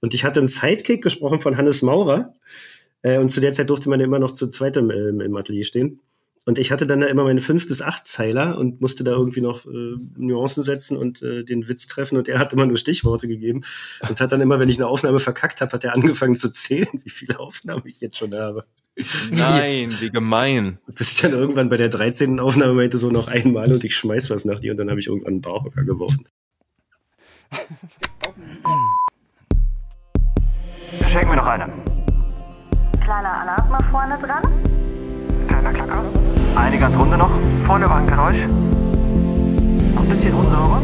Und ich hatte einen Sidekick gesprochen von Hannes Maurer. Äh, und zu der Zeit durfte man immer noch zu zweit im, im Atelier stehen. Und ich hatte dann da immer meine fünf bis acht Zeiler und musste da irgendwie noch äh, Nuancen setzen und äh, den Witz treffen. Und er hat immer nur Stichworte gegeben und hat dann immer, wenn ich eine Aufnahme verkackt habe, hat er angefangen zu zählen, wie viele Aufnahmen ich jetzt schon habe. Nein, wie gemein. Bis dann irgendwann bei der 13. Aufnahme meinte so noch einmal und ich schmeiß was nach dir und dann habe ich irgendwann einen Bauhocker geworfen. Schenken wir noch eine. Kleiner Alarm vorne dran. Kleiner Klacker. Eine ganz runde noch. Vorne war ein Geräusch. Noch ein bisschen unsauber.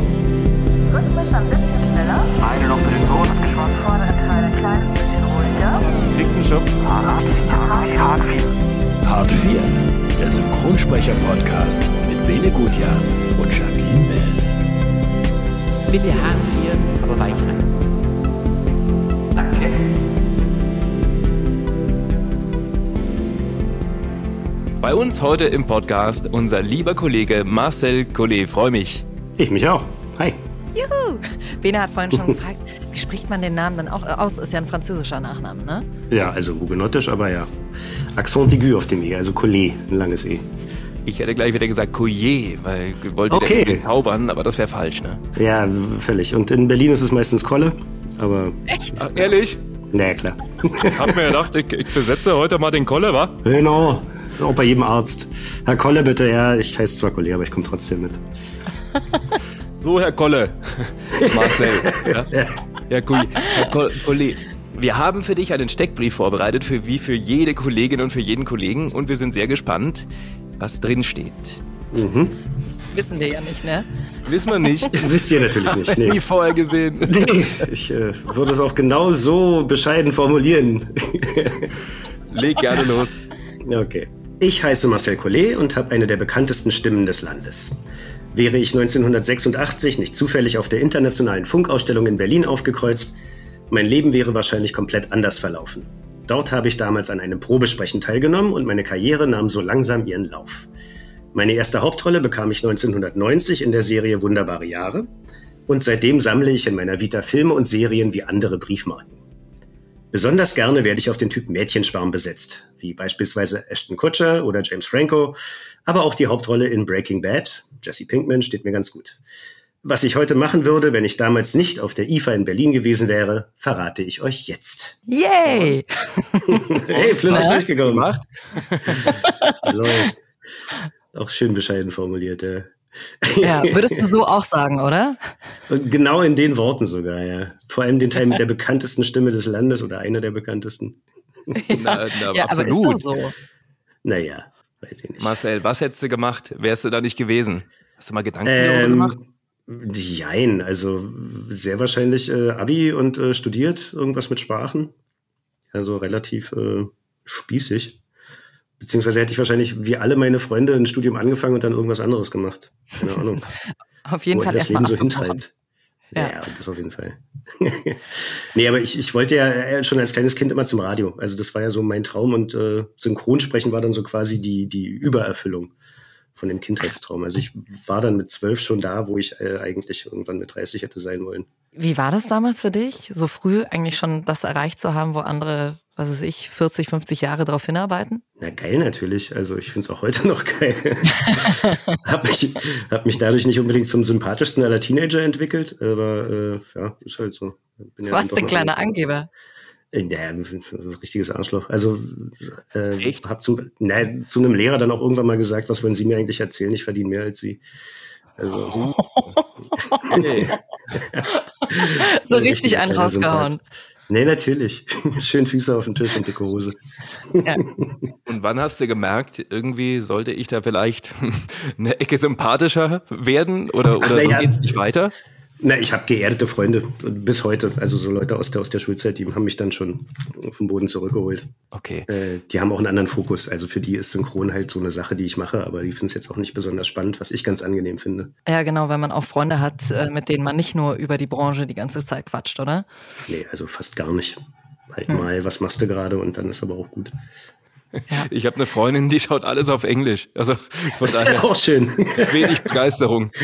Rhythmisch ein bisschen schneller. Eine noch für den Boden abgeschwommen. Vordere Teil ein kleines bisschen ruhiger. Dicken Schubs. Hart 4. Hart 4. Hart 4, der Synchronsprecher-Podcast mit Bene Gutjahr und Jacqueline Bell. Bitte Hart 4, aber weich rein. Danke. Bei uns heute im Podcast unser lieber Kollege Marcel Collet. Freue mich. Ich mich auch. Hi. Juhu! Bene hat vorhin schon gefragt, wie spricht man den Namen dann auch aus? Ist ja ein französischer Nachname, ne? Ja, also hugenottisch, aber ja. Accent aigu auf dem E, also Collet, ein langes E. Ich hätte gleich wieder gesagt Collier, weil ich wollte Okay. okay. zaubern, aber das wäre falsch, ne? Ja, völlig. Und in Berlin ist es meistens Kolle, aber Echt? Ach, ehrlich? naja, klar. Ich hab mir gedacht, ich, ich besetze heute mal den Kolle, wa? Genau. Auch bei jedem Arzt. Herr Kolle, bitte. Ja, ich heiße zwar Collet, aber ich komme trotzdem mit. So, Herr Kolle. Marcel. ja? Herr Collier. Herr Ko- Collier. Wir haben für dich einen Steckbrief vorbereitet, für wie für jede Kollegin und für jeden Kollegen. Und wir sind sehr gespannt, was drin steht. Wissen wir ja nicht, ne? Wissen wir nicht. Wisst ihr natürlich nicht. Nie Nee. vorher gesehen. Nee, ich äh, würde es auch genau so bescheiden formulieren. Leg gerne los. Okay. Ich heiße Marcel Collet und habe eine der bekanntesten Stimmen des Landes. Wäre ich 1986 nicht zufällig auf der internationalen Funkausstellung in Berlin aufgekreuzt, mein Leben wäre wahrscheinlich komplett anders verlaufen. Dort habe ich damals an einem Probesprechen teilgenommen und meine Karriere nahm so langsam ihren Lauf. Meine erste Hauptrolle bekam ich 1990 in der Serie Wunderbare Jahre und seitdem sammle ich in meiner Vita Filme und Serien wie andere Briefmarken. Besonders gerne werde ich auf den Typ Mädchenschwarm besetzt, wie beispielsweise Ashton Kutcher oder James Franco, aber auch die Hauptrolle in Breaking Bad, Jesse Pinkman, steht mir ganz gut. Was ich heute machen würde, wenn ich damals nicht auf der IFA in Berlin gewesen wäre, verrate ich euch jetzt. Yay! Hey, flüssig. Gemacht? Läuft. Auch schön bescheiden formuliert, ja. Ja, würdest du so auch sagen, oder? Und genau in den Worten sogar, ja. Vor allem den Teil mit der bekanntesten Stimme des Landes oder einer der bekanntesten. Na, na, ja, aber ist absolut. doch so. Naja, weiß ich nicht. Marcel, was hättest du gemacht? Wärst du da nicht gewesen? Hast du mal Gedanken darüber Ähm, gemacht? jein, also sehr wahrscheinlich äh, Abi und äh, studiert, irgendwas mit Sprachen. Also relativ äh, spießig. Beziehungsweise hätte ich wahrscheinlich wie alle meine Freunde ein Studium angefangen und dann irgendwas anderes gemacht. Keine Ahnung. Auf jeden wo Fall das Leben so hintreibt. Ja. Ja, das auf jeden Fall. nee, aber ich, ich wollte ja schon als kleines Kind immer zum Radio. Also das war ja so mein Traum und äh, Synchronsprechen war dann so quasi die, die Übererfüllung von dem Kindheitstraum. Also ich war dann mit zwölf schon da, wo ich äh, eigentlich irgendwann mit 30 hätte sein wollen. Wie war das damals für dich, so früh eigentlich schon das erreicht zu haben, wo andere, was weiß ich, 40, 50 Jahre darauf hinarbeiten? Na geil natürlich. Also ich finde es auch heute noch geil. hab, mich, hab mich dadurch nicht unbedingt zum sympathischsten aller Teenager entwickelt, aber äh, ja, ist halt so. Bin Du ja warst ein kleiner. Angeber. Äh, Ja, ein richtiges Arschloch. Also äh, Echt? hab zum, na, zu einem Lehrer dann auch irgendwann mal gesagt, was wollen Sie mir eigentlich erzählen? Ich verdiene mehr als Sie. Also Okay. So ein richtig einen rausgehauen. Sympath. Nee, natürlich. Schön Füße auf den Tisch und dicke Hose. Ja. Und wann hast du gemerkt, irgendwie sollte ich da vielleicht eine Ecke sympathischer werden oder, oder Ach, so ja. geht's nicht weiter? Na, ich habe geerdete Freunde bis heute. Also so Leute aus der, aus der Schulzeit, die haben mich dann schon vom Boden zurückgeholt. Okay. Äh, die haben auch einen anderen Fokus. Also für die ist Synchron halt so eine Sache, die ich mache, aber die finden es jetzt auch nicht besonders spannend, was ich ganz angenehm finde. ja, genau, wenn man auch Freunde hat, äh, mit denen man nicht nur über die Branche die ganze Zeit quatscht, oder? Nee, also fast gar nicht. Halt Hm. mal, was machst du gerade und dann ist aber auch gut. Ich habe eine Freundin, die schaut alles auf Englisch. Also von Das ist ja daher auch schön. wenig Begeisterung.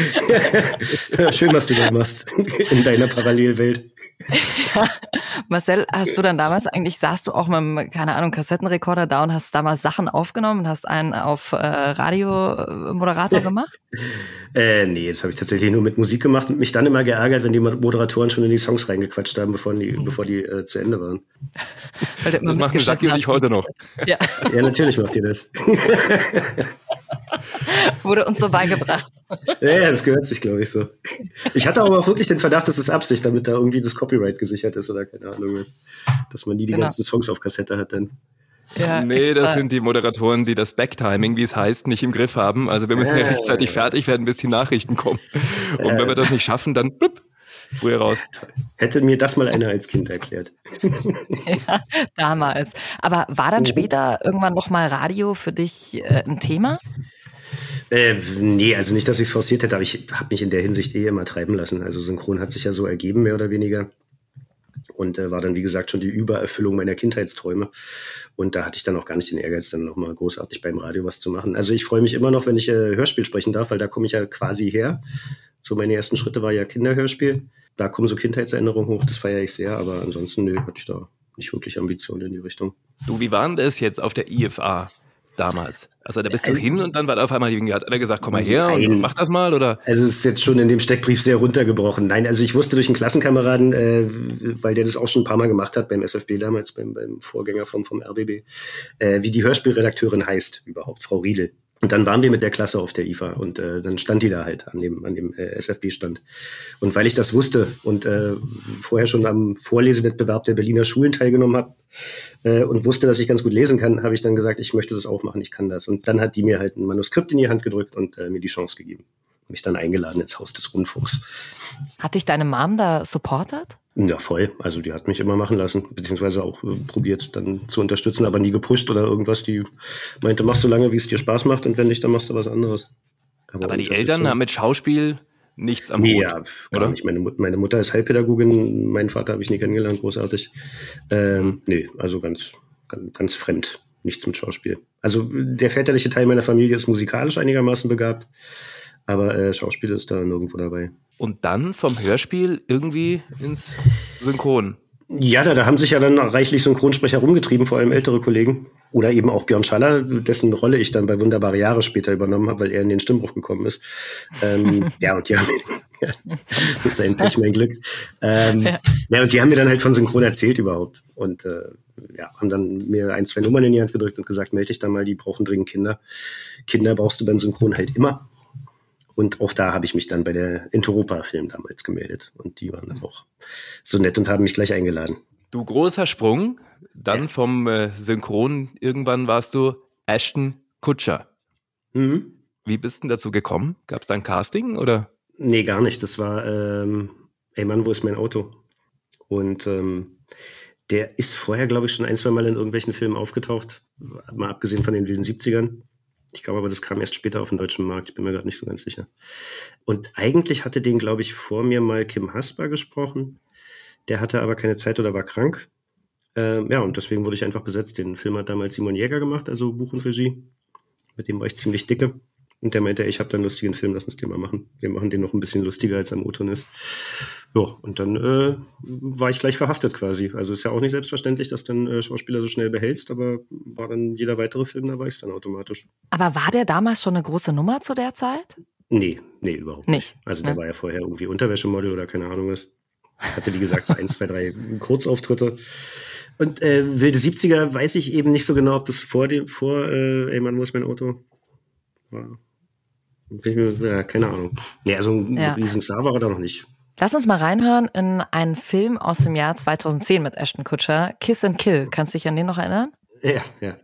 Ja, schön, was du da machst in deiner Parallelwelt. Marcel, hast du dann damals eigentlich, saßt du auch mit einem, keine Ahnung, Kassettenrekorder da und hast damals Sachen aufgenommen und hast einen auf äh, Radiomoderator gemacht? Äh, nee, das habe ich tatsächlich nur mit Musik gemacht und mich dann immer geärgert, wenn die Moderatoren schon in die Songs reingequatscht haben, bevor die, bevor die äh, zu Ende waren. das machen Jackie und ich heute noch. Ja. ja, natürlich macht ihr das. Wurde uns so beigebracht. Ja, das gehört sich, glaube ich, so. Ich hatte aber auch wirklich den Verdacht, das ist Absicht, damit da irgendwie das Copyright gesichert ist oder keine Ahnung Dass man nie die genau. ganzen Songs auf Kassette hat dann. Ja, nee, extra. das sind die Moderatoren, die das Backtiming, wie es heißt, nicht im Griff haben. Also wir müssen ja, ja rechtzeitig fertig werden, bis die Nachrichten kommen. Und wenn wir das nicht schaffen, dann blub, früher raus. Hätte mir das mal einer als Kind erklärt. ja, damals. Aber war dann mhm. später irgendwann nochmal Radio für dich äh, ein Thema? Äh, nee, also nicht, dass ich es forciert hätte, aber ich habe mich in der Hinsicht eh immer treiben lassen. Also Synchron hat sich ja so ergeben, mehr oder weniger. Und äh, war dann, wie gesagt, schon die Übererfüllung meiner Kindheitsträume. Und da hatte ich dann auch gar nicht den Ehrgeiz, dann nochmal großartig beim Radio was zu machen. Also ich freue mich immer noch, wenn ich äh, Hörspiel sprechen darf, weil da komme ich ja quasi her. So meine ersten Schritte war ja Kinderhörspiel. Da kommen so Kindheitserinnerungen hoch, das feiere ich sehr, aber ansonsten, nö, hatte ich da nicht wirklich Ambitionen in die Richtung. Du, wie waren das jetzt auf der IFA? Damals? Also da bist du hin und dann war da auf einmal, hat einer gesagt, komm mal her Nein. und mach das mal, oder? Also es ist jetzt schon in dem Steckbrief sehr runtergebrochen. Nein, also ich wusste durch einen Klassenkameraden, äh, weil der das auch schon ein paar Mal gemacht hat beim SFB damals, beim, beim Vorgänger vom, vom RBB, äh, wie die Hörspielredakteurin heißt überhaupt, Frau Riedel. Und dann waren wir mit der Klasse auf der IFA und äh, dann stand die da halt an dem, an dem äh, SFB-Stand. Und weil ich das wusste und äh, vorher schon am Vorlesewettbewerb der Berliner Schulen teilgenommen habe äh, und wusste, dass ich ganz gut lesen kann, habe ich dann gesagt, ich möchte das auch machen, ich kann das. Und dann hat die mir halt ein Manuskript in die Hand gedrückt und äh, mir die Chance gegeben. Mich dann eingeladen ins Haus des Rundfunks. Hat dich deine Mom da supportet? Ja, voll. Also die hat mich immer machen lassen, beziehungsweise auch äh, probiert dann zu unterstützen, aber nie gepusht oder irgendwas. Die meinte, mach so lange, wie es dir Spaß macht und wenn nicht, dann machst du was anderes. Aber, aber die Eltern haben mit Schauspiel nichts am nee, Hut, ja, oder? nicht. Meine, meine, Mutter ist Heilpädagogin, meinen Vater habe ich nie kennengelernt, großartig. Ähm, nee, also ganz, ganz, ganz fremd. Nichts mit Schauspiel. Also der väterliche Teil meiner Familie ist musikalisch einigermaßen begabt, aber äh, Schauspiel ist da nirgendwo dabei und dann vom Hörspiel irgendwie ins Synchron. Ja, da, da haben sich ja dann reichlich Synchronsprecher rumgetrieben, vor allem ältere Kollegen. Oder eben auch Björn Schaller, dessen Rolle ich dann bei Wunderbare Jahre später übernommen habe, weil er in den Stimmbruch gekommen ist. Ähm, ja, und die haben ja, das ist endlich mein Glück. Ähm, ja. ja. und die haben mir dann halt von Synchron erzählt überhaupt. Und äh, ja, haben dann mir ein, zwei Nummern in die Hand gedrückt und gesagt, melde dich da mal, die brauchen dringend Kinder. Kinder brauchst du beim Synchron halt immer. Und auch da habe ich mich dann bei der Interopa-Film damals gemeldet. Und die waren dann auch so nett und haben mich gleich eingeladen. Du großer Sprung. Dann ja. vom äh, Synchron irgendwann warst du Ashton Kutscher. Mhm. Wie bist du dazu gekommen? Gab es da ein Casting oder? Nee, gar nicht. Das war, ähm, ey Mann, wo ist mein Auto? Und ähm, der ist vorher, glaube ich, schon ein, zwei Mal in irgendwelchen Filmen aufgetaucht. Mal abgesehen von den wilden 70ern. Ich glaube aber, das kam erst später auf den deutschen Markt. Ich bin mir gerade nicht so ganz sicher. Und eigentlich hatte den, glaube ich, vor mir mal Kim Hasper gesprochen. Der hatte aber keine Zeit oder war krank. Ähm, ja, und deswegen wurde ich einfach besetzt. Den Film hat damals Simon Jäger gemacht, also Buch und Regie. Mit dem war ich ziemlich dicke. Und der meinte, ich habe da einen lustigen Film, lass uns den mal machen. Wir machen den noch ein bisschen lustiger, als am O-Ton ist. Ja, und dann äh, war ich gleich verhaftet quasi. Also ist ja auch nicht selbstverständlich, dass dann äh, Schauspieler so schnell behältst, aber war dann jeder weitere Film dabei ist dann automatisch. Aber war der damals schon eine große Nummer zu der Zeit? Nee, nee, überhaupt nicht. nicht. Also der ne? war ja vorher irgendwie Unterwäschemodel oder keine Ahnung was. Hatte, wie gesagt, so ein, zwei, drei Kurzauftritte. Und äh, wilde 70er weiß ich eben nicht so genau, ob das vor dem, vor, äh, ey Mann, wo ist mein Auto? War ja, keine Ahnung. Nee, also ein ja. Riesenstar war er da noch nicht. Lass uns mal reinhören in einen Film aus dem Jahr 2010 mit Ashton Kutcher, Kiss and Kill. Kannst du dich an den noch erinnern? Ja, ja.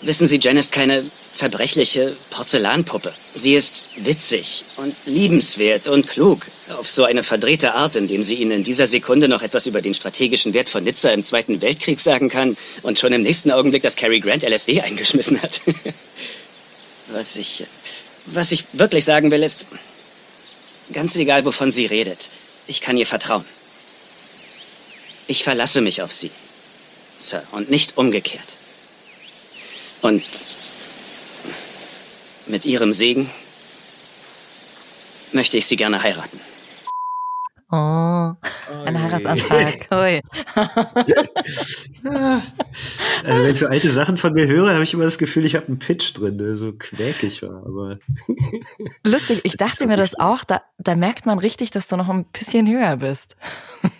Wissen Sie, Jen ist keine zerbrechliche Porzellanpuppe. Sie ist witzig und liebenswert und klug. Auf so eine verdrehte Art, indem sie Ihnen in dieser Sekunde noch etwas über den strategischen Wert von Nizza im Zweiten Weltkrieg sagen kann und schon im nächsten Augenblick, dass Cary Grant LSD eingeschmissen hat. Was ich was ich wirklich sagen will, ist, ganz egal, wovon sie redet, ich kann ihr vertrauen. Ich verlasse mich auf sie, Sir, und nicht umgekehrt. Und mit ihrem Segen möchte ich sie gerne heiraten. Oh. Ein Heiratsantrag. Ui. Also wenn ich so alte Sachen von mir höre, habe ich immer das Gefühl, ich habe einen Pitch drin, der so quäkig war. Aber Lustig, ich dachte mir das auch, da, da merkt man richtig, dass du noch ein bisschen jünger bist.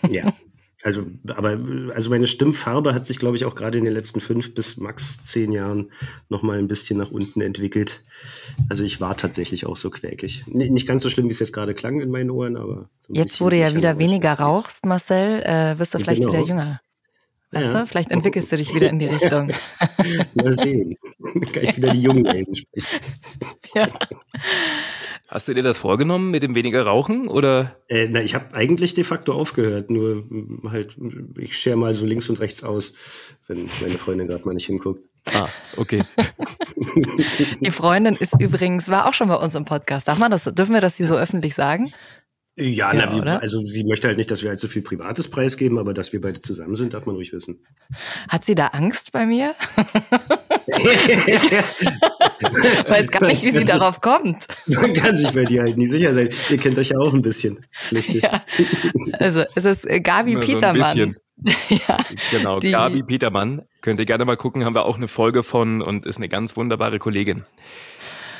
ja. Also, aber also meine Stimmfarbe hat sich, glaube ich, auch gerade in den letzten fünf bis max zehn Jahren noch mal ein bisschen nach unten entwickelt. Also ich war tatsächlich auch so quäkig. N nicht ganz so schlimm, wie es jetzt gerade klang in meinen Ohren, aber so Jetzt, wo du ja wieder weniger rauchst, Marcel, äh, wirst du vielleicht Genau. wieder jünger. Weißt Ja. du? Vielleicht entwickelst du dich wieder in die Richtung. Mal sehen. Kann ich wieder die Jungen einsprechen. ja. Hast du dir das vorgenommen mit dem weniger Rauchen oder? Äh, na, ich habe eigentlich de facto aufgehört, nur mm, halt, ich schere mal so links und rechts aus, wenn meine Freundin gerade mal nicht hinguckt. Ah, okay. Die Freundin ist übrigens, war auch schon bei uns im Podcast. Darf man das, dürfen wir das hier so öffentlich sagen? Ja, Ja, na, wie, also sie möchte halt nicht, dass wir halt so viel Privates preisgeben, aber dass wir beide zusammen sind, darf man ruhig wissen. Hat sie da Angst bei mir? Ich weiß gar nicht, wie sie darauf kommt. Sich, man kann sich bei dir halt nie sicher sein. Ihr kennt euch ja auch ein bisschen. Flüchtig. Ja. Also es ist äh, Gabi so ein Petermann. ja, Genau, Die- Gabi Petermann. Könnt ihr gerne mal gucken, haben wir auch eine Folge von und ist eine ganz wunderbare Kollegin.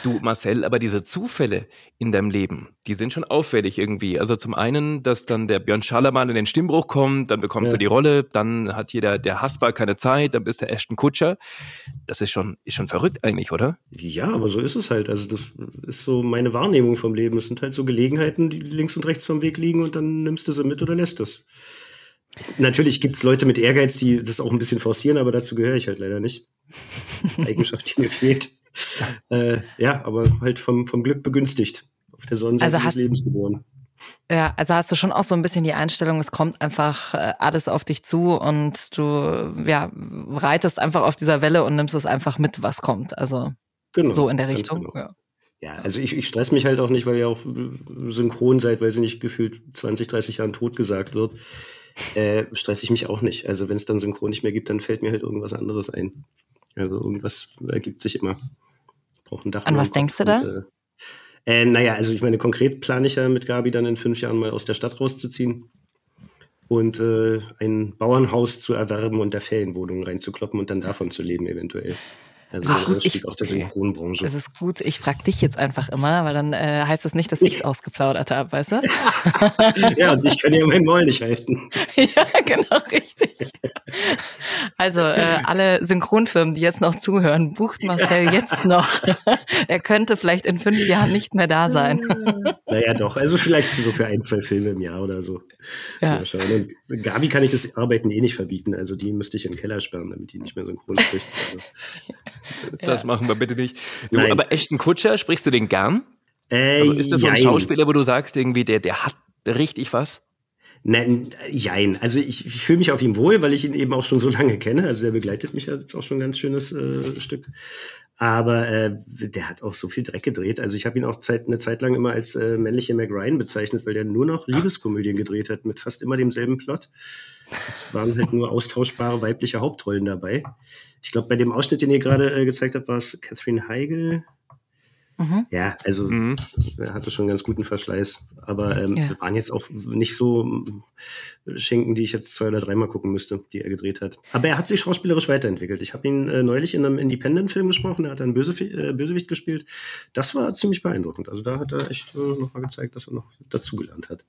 Du, Marcel, aber diese Zufälle in deinem Leben, die sind schon auffällig irgendwie. Also zum einen, dass dann der Björn Schallermann in den Stimmbruch kommt, dann bekommst Ja. du die Rolle, dann hat hier der, der Hasper keine Zeit, dann bist du Ashton Kutscher. Das ist schon, ist schon verrückt eigentlich, oder? Ja, aber so ist es halt. Also das ist so meine Wahrnehmung vom Leben. Es sind halt so Gelegenheiten, die links und rechts vom Weg liegen und dann nimmst du sie mit oder lässt es. Natürlich gibt's Leute mit Ehrgeiz, die das auch ein bisschen forcieren, aber dazu gehöre ich halt leider nicht. Eigenschaft, die mir fehlt. Äh, ja, aber halt vom, vom Glück begünstigt. Auf der Sonnenseite Also des hast- Lebens geboren. Ja, also hast du schon auch so ein bisschen die Einstellung, es kommt einfach äh, alles auf dich zu und du ja, reitest einfach auf dieser Welle und nimmst es einfach mit, was kommt. Also Genau. so in der Richtung. genau. Ja. Ja, also ich, ich stress mich halt auch nicht, weil ihr auch äh, synchron seid, weil sie nicht gefühlt 20, 30 Jahren tot gesagt wird. Äh, stress ich mich auch nicht. Also wenn es dann synchron nicht mehr gibt, dann fällt mir halt irgendwas anderes ein. Also irgendwas ergibt sich immer. Braucht ein Dach. An was denkst du da? und, Äh, äh, naja, also ich meine, konkret plane ich ja mit Gabi dann in fünf Jahren mal aus der Stadt rauszuziehen und äh, ein Bauernhaus zu erwerben und da Ferienwohnungen reinzukloppen und dann davon zu leben eventuell. Also Das ist gut. Ich- aus der. Synchronbranche. Es ist gut, ich frage dich jetzt einfach immer, weil dann äh, heißt es nicht, dass ich es ausgeplaudert habe, weißt du? ja, und ich kann ja meinen Maul nicht halten. ja, genau, richtig. Also äh, alle Synchronfirmen, die jetzt noch zuhören, bucht Marcel jetzt noch. er könnte vielleicht in fünf Jahren nicht mehr da sein. Naja, doch. Also vielleicht so für ein, zwei Filme im Jahr oder so. Ja. Gabi kann ich das Arbeiten eh nicht verbieten. Also die müsste ich in den Keller sperren, damit die nicht mehr synchron spricht. Also, Das machen wir bitte nicht. Du, Nein. aber Ashton Kutscher, sprichst du den gern? äh, Also ist das so ein jein. Schauspieler, wo du sagst, irgendwie, der, der hat richtig was? Nein, jein. Also ich, ich fühle mich auf ihm wohl, weil ich ihn eben auch schon so lange kenne. Also der begleitet mich ja jetzt auch schon ein ganz schönes äh, Stück. Aber äh, der hat auch so viel Dreck gedreht. Also ich habe ihn auch Zeit, eine Zeit lang immer als äh, männliche Mac Ryan bezeichnet, weil der nur noch Liebeskomödien gedreht hat mit fast immer demselben Plot. Es waren halt nur austauschbare weibliche Hauptrollen dabei. Ich glaube, bei dem Ausschnitt, den ihr gerade äh, gezeigt habt, war es Catherine Heigl. Mhm. Ja, also Mhm. er hatte schon einen ganz guten Verschleiß. Aber ähm, Ja. das waren jetzt auch nicht so ähm, Schinken, die ich jetzt zwei oder dreimal gucken müsste, die er gedreht hat. Aber er hat sich schauspielerisch weiterentwickelt. Ich habe ihn äh, neulich in einem Independent-Film gesprochen, er hat einen Böse, äh, Bösewicht gespielt. Das war ziemlich beeindruckend. Also da hat er echt äh, nochmal gezeigt, dass er noch dazugelernt hat.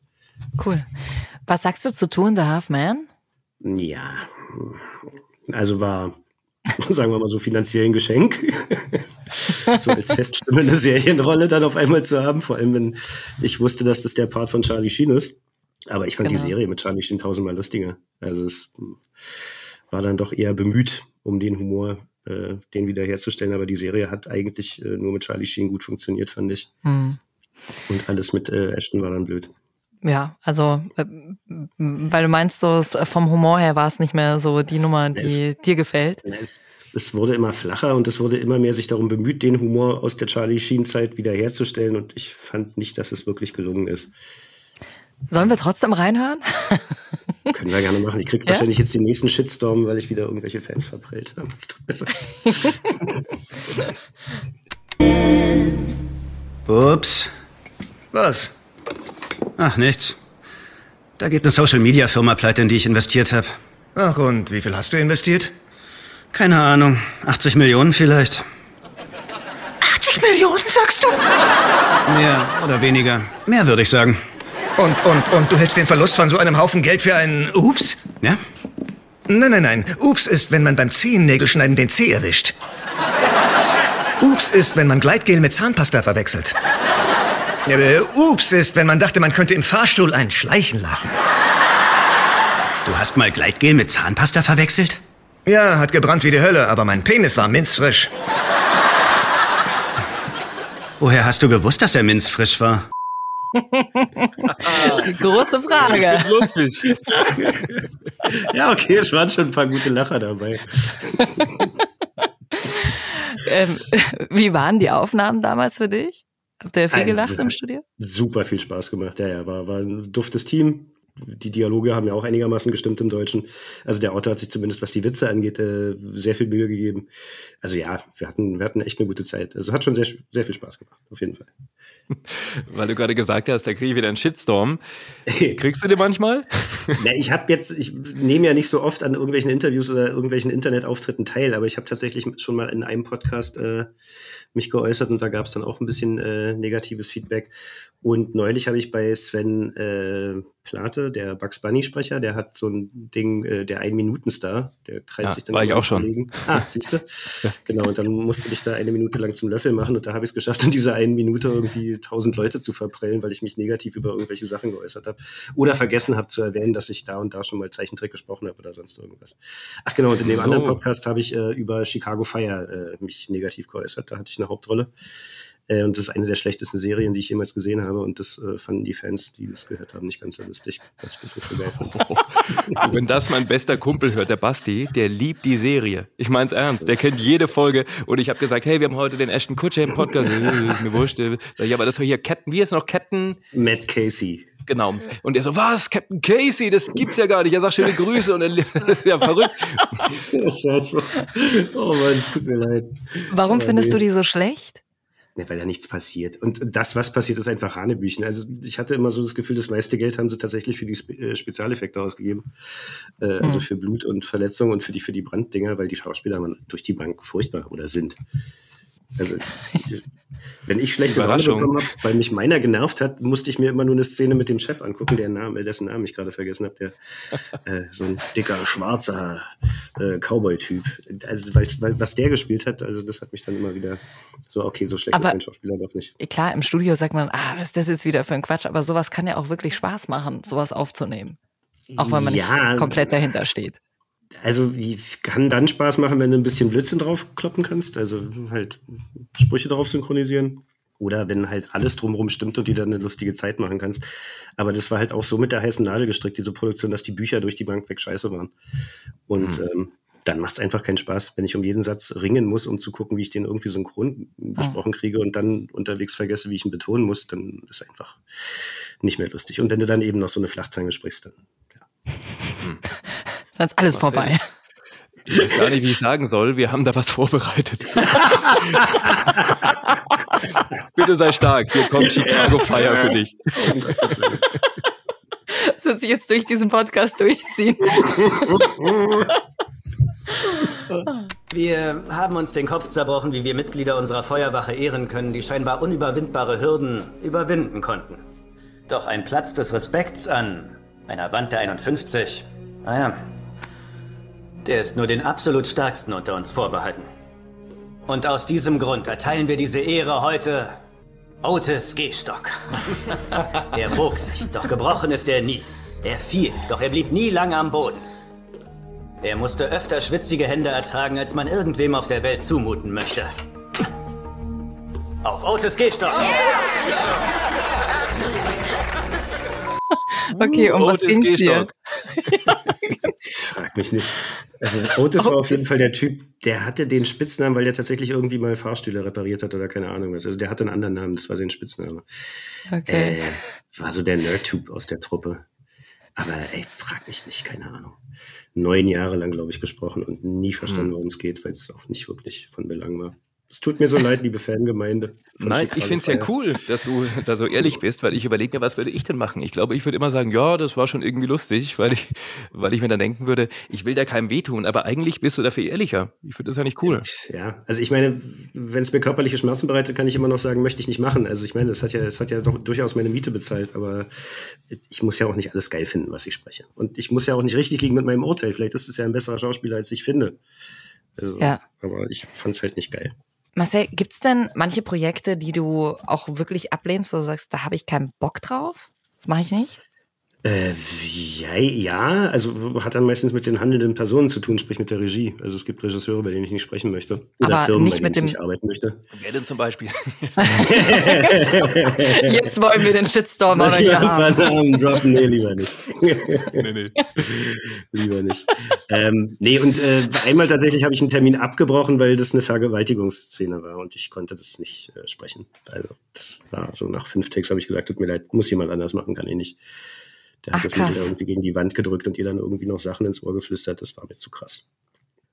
Cool. Was sagst du zu Two and a Half Man? Ja, also war, sagen wir mal so, finanziell ein Geschenk. so als feststimmende Serienrolle dann auf einmal zu haben, vor allem wenn ich wusste, dass das der Part von Charlie Sheen ist. Aber ich fand Genau. die Serie mit Charlie Sheen tausendmal lustiger. Also es war dann doch eher bemüht, um den Humor, äh, den wiederherzustellen. Aber die Serie hat eigentlich äh, nur mit Charlie Sheen gut funktioniert, fand ich. Hm. Und alles mit äh, Ashton war dann blöd. Ja, also, äh, weil du meinst, so es- vom Humor her war es nicht mehr so die Nummer, die dir gefällt. Es, es wurde immer flacher und es wurde immer mehr sich darum bemüht, den Humor aus der Charlie Sheen-Zeit wiederherzustellen. Und ich fand nicht, dass es wirklich gelungen ist. Sollen wir trotzdem reinhören? Können wir gerne machen. Ich krieg Ja? wahrscheinlich jetzt den nächsten Shitstorm, weil ich wieder irgendwelche Fans verprellt habe. Das tut mir so. Ups. Was? Ach, nichts. Da geht eine Social-Media-Firma pleite, in die ich investiert habe. Ach, und wie viel hast du investiert? Keine Ahnung, 80 Millionen vielleicht. 80 Millionen, sagst du? Mehr oder weniger. Mehr würde ich sagen. Und, und, und du hältst den Verlust von so einem Haufen Geld für einen Ups? Ja? Nein, nein, nein. Ups ist, wenn man beim Zehennägelschneiden den Zeh erwischt. Ups ist, wenn man Gleitgel mit Zahnpasta verwechselt. Äh, Ups ist, wenn man dachte, man könnte im Fahrstuhl einen schleichen lassen. Du hast mal Gleitgel mit Zahnpasta verwechselt? Ja, hat gebrannt wie die Hölle, aber mein Penis war minzfrisch. Woher hast du gewusst, dass er minzfrisch war? Die große Frage. Das ist lustig. Ja, okay, es waren schon ein paar gute Lacher dabei. Ähm, wie waren die Aufnahmen damals für dich? Habt ihr viel gelacht im Studio? Super viel Spaß gemacht. Ja, ja, war, war ein duftes Team. Die Dialoge haben ja auch einigermaßen gestimmt im Deutschen. Also der Autor hat sich zumindest, was die Witze angeht, äh, sehr viel Mühe gegeben. Also ja, wir hatten, wir hatten echt eine gute Zeit. Also hat schon sehr, sehr viel Spaß gemacht, auf jeden Fall. Weil du gerade gesagt hast, da kriege ich wieder einen Shitstorm. Kriegst du den manchmal? Na, ich habe jetzt, ich nehme ja nicht so oft an irgendwelchen Interviews oder irgendwelchen Internetauftritten teil, aber ich habe tatsächlich schon mal in einem Podcast äh, mich geäußert und da gab es dann auch ein bisschen äh, negatives Feedback. Und neulich habe ich bei Sven äh, Plate, der Bugs Bunny Sprecher, der hat so ein Ding, äh, der Ein-Minuten-Star, der kreist Ja, sich dann war ich auch schon. Kollegen. Ah, siehst du? Genau, und dann musste ich da eine Minute lang zum Löffel machen und da habe ich es geschafft, in dieser einen Minute irgendwie tausend Leute zu verprellen, weil ich mich negativ über irgendwelche Sachen geäußert habe. Oder vergessen habe zu erwähnen, dass ich da und da schon mal Zeichentrick gesprochen habe oder sonst irgendwas. Ach genau, und in dem So. anderen Podcast habe ich äh, über Chicago Fire äh, mich negativ geäußert. Da hatte ich eine Hauptrolle. Äh, und das ist eine der schlechtesten Serien, die ich jemals gesehen habe. Und das äh, fanden die Fans, die das gehört haben, nicht ganz so lustig, dass ich das nicht so geil fand. Wenn das mein bester Kumpel hört, der Basti, der liebt die Serie. Ich mein's ernst, der kennt jede Folge. Und ich habe gesagt, hey, wir haben heute den Ashton Kutscher im Podcast. Äh, mir wurscht. Sag ich, aber das war hier Captain, wie ist noch Captain? Matt Casey. Genau. Und er so, was? Captain Casey? Das gibt's ja gar nicht. Er sagt schöne Grüße und er, das ist ja verrückt. Ja, scheiße. Oh Mann, es tut mir leid. Warum Aber findest nee. du die so schlecht? Ja, weil da nichts passiert. Und das, was passiert, ist einfach Hanebüchen. Also ich hatte immer so das Gefühl, das meiste Geld haben sie tatsächlich für die Spe äh, Spezialeffekte ausgegeben. Äh, Also Hm. für Blut und Verletzungen und für die, für die Branddinger, weil die Schauspieler durch die Bank furchtbar oder sind. Also wenn ich schlechte Laune bekommen habe, weil mich meiner genervt hat, musste ich mir immer nur eine Szene mit dem Chef angucken, der Name, dessen Namen ich gerade vergessen habe, der äh, so ein dicker, schwarzer äh, Cowboy-Typ. Also weil, weil was der gespielt hat, also das hat mich dann immer wieder so, okay, so schlecht Aber- ist ein Schauspieler doch nicht. Klar, im Studio sagt man, ah, was ist das jetzt wieder für ein Quatsch, aber sowas kann ja auch wirklich Spaß machen, sowas aufzunehmen. Auch wenn man Ja. nicht komplett dahinter steht. Also wie- kann dann Spaß machen, wenn du ein bisschen Blödsinn drauf kloppen kannst, also halt Sprüche drauf synchronisieren. Oder wenn halt alles drumherum stimmt und du dann eine lustige Zeit machen kannst. Aber das war halt auch so mit der heißen Nadel gestrickt, diese Produktion, dass die Bücher durch die Bank weg scheiße waren. Und ähm, dann macht es einfach keinen Spaß, wenn ich um jeden Satz ringen muss, um zu gucken, wie ich den irgendwie synchron gesprochen kriege und dann unterwegs vergesse, wie ich ihn betonen muss, dann ist einfach nicht mehr lustig. Und wenn du dann eben noch so eine Flachzange sprichst, dann Dann ist alles Was vorbei. Ich weiß gar nicht, wie ich sagen soll. Wir haben da was vorbereitet. Bitte sei stark. Hier kommt Chicago Fire für dich. Das wird sich jetzt durch diesen Podcast durchziehen. Wir haben uns den Kopf zerbrochen, wie wir Mitglieder unserer Feuerwache ehren können, die scheinbar unüberwindbare Hürden überwinden konnten. Doch ein Platz des Respekts an einer Wand der 51, naja, der ist nur den absolut Stärksten unter uns vorbehalten. Und aus diesem Grund erteilen wir diese Ehre heute Otis Gehstock. er bog sich, doch gebrochen ist er nie. Er fiel, doch er blieb nie lange am Boden. Er musste öfter schwitzige Hände ertragen, als man irgendwem auf der Welt zumuten möchte. Auf Otis Gehstock! Okay, um was Otis ging's hier? Gehstock. Frag mich nicht. Also Otis war auf jeden Fall der Typ, der hatte den Spitznamen, weil der tatsächlich irgendwie mal Fahrstühle repariert hat oder keine Ahnung was. Also der hatte einen anderen Namen, das war sein Spitzname. Okay. Äh, war so der Nerd-Typ aus der Truppe. Aber ey, frag mich nicht, keine Ahnung. Neun Jahre lang, glaube ich, gesprochen und nie verstanden, worum es geht, weil es auch nicht wirklich von Belang war. Es tut mir so leid, liebe Fangemeinde. Nein, ich finde es ja cool, dass du da so ehrlich bist, weil ich überlege mir, was würde ich denn machen? Ich glaube, ich würde immer sagen, ja, das war schon irgendwie lustig, weil ich, weil ich mir dann denken würde, ich will da keinem wehtun, aber eigentlich bist du dafür ehrlicher. Ich finde das ja nicht cool. Ja, also ich meine, wenn es mir körperliche Schmerzen bereitet, kann ich immer noch sagen, möchte ich nicht machen. Also ich meine, es hat ja, es hat ja doch durchaus meine Miete bezahlt, aber ich muss ja auch nicht alles geil finden, was ich spreche. Und ich muss ja auch nicht richtig liegen mit meinem Urteil. Vielleicht ist es ja ein besserer Schauspieler, als ich finde. Also, Ja. Aber ich fand es halt nicht geil. Marcel, gibt's denn manche Projekte, die du auch wirklich ablehnst, wo du sagst, da habe ich keinen Bock drauf? Das mache ich nicht? Äh, ja, ja, also hat dann meistens mit den handelnden Personen zu tun, sprich mit der Regie. Also es gibt Regisseure, bei denen ich nicht sprechen möchte. Oder Aber Firmen, nicht bei mit denen ich dem- nicht arbeiten möchte. Wer denn zum Beispiel? Jetzt wollen wir den Shitstorm aber hier haben. Namen droppen, nee, lieber nicht. nee, nee. lieber nicht. ähm, nee, und äh, einmal tatsächlich habe ich einen Termin abgebrochen, weil das eine Vergewaltigungsszene war und ich konnte das nicht äh, sprechen. Also das war so nach fünf Takes habe ich gesagt, tut mir leid, muss jemand anders machen, kann ich nicht. Der hat Ach, das Mittel krass. irgendwie gegen die Wand gedrückt und ihr dann irgendwie noch Sachen ins Ohr geflüstert, das war mir zu krass.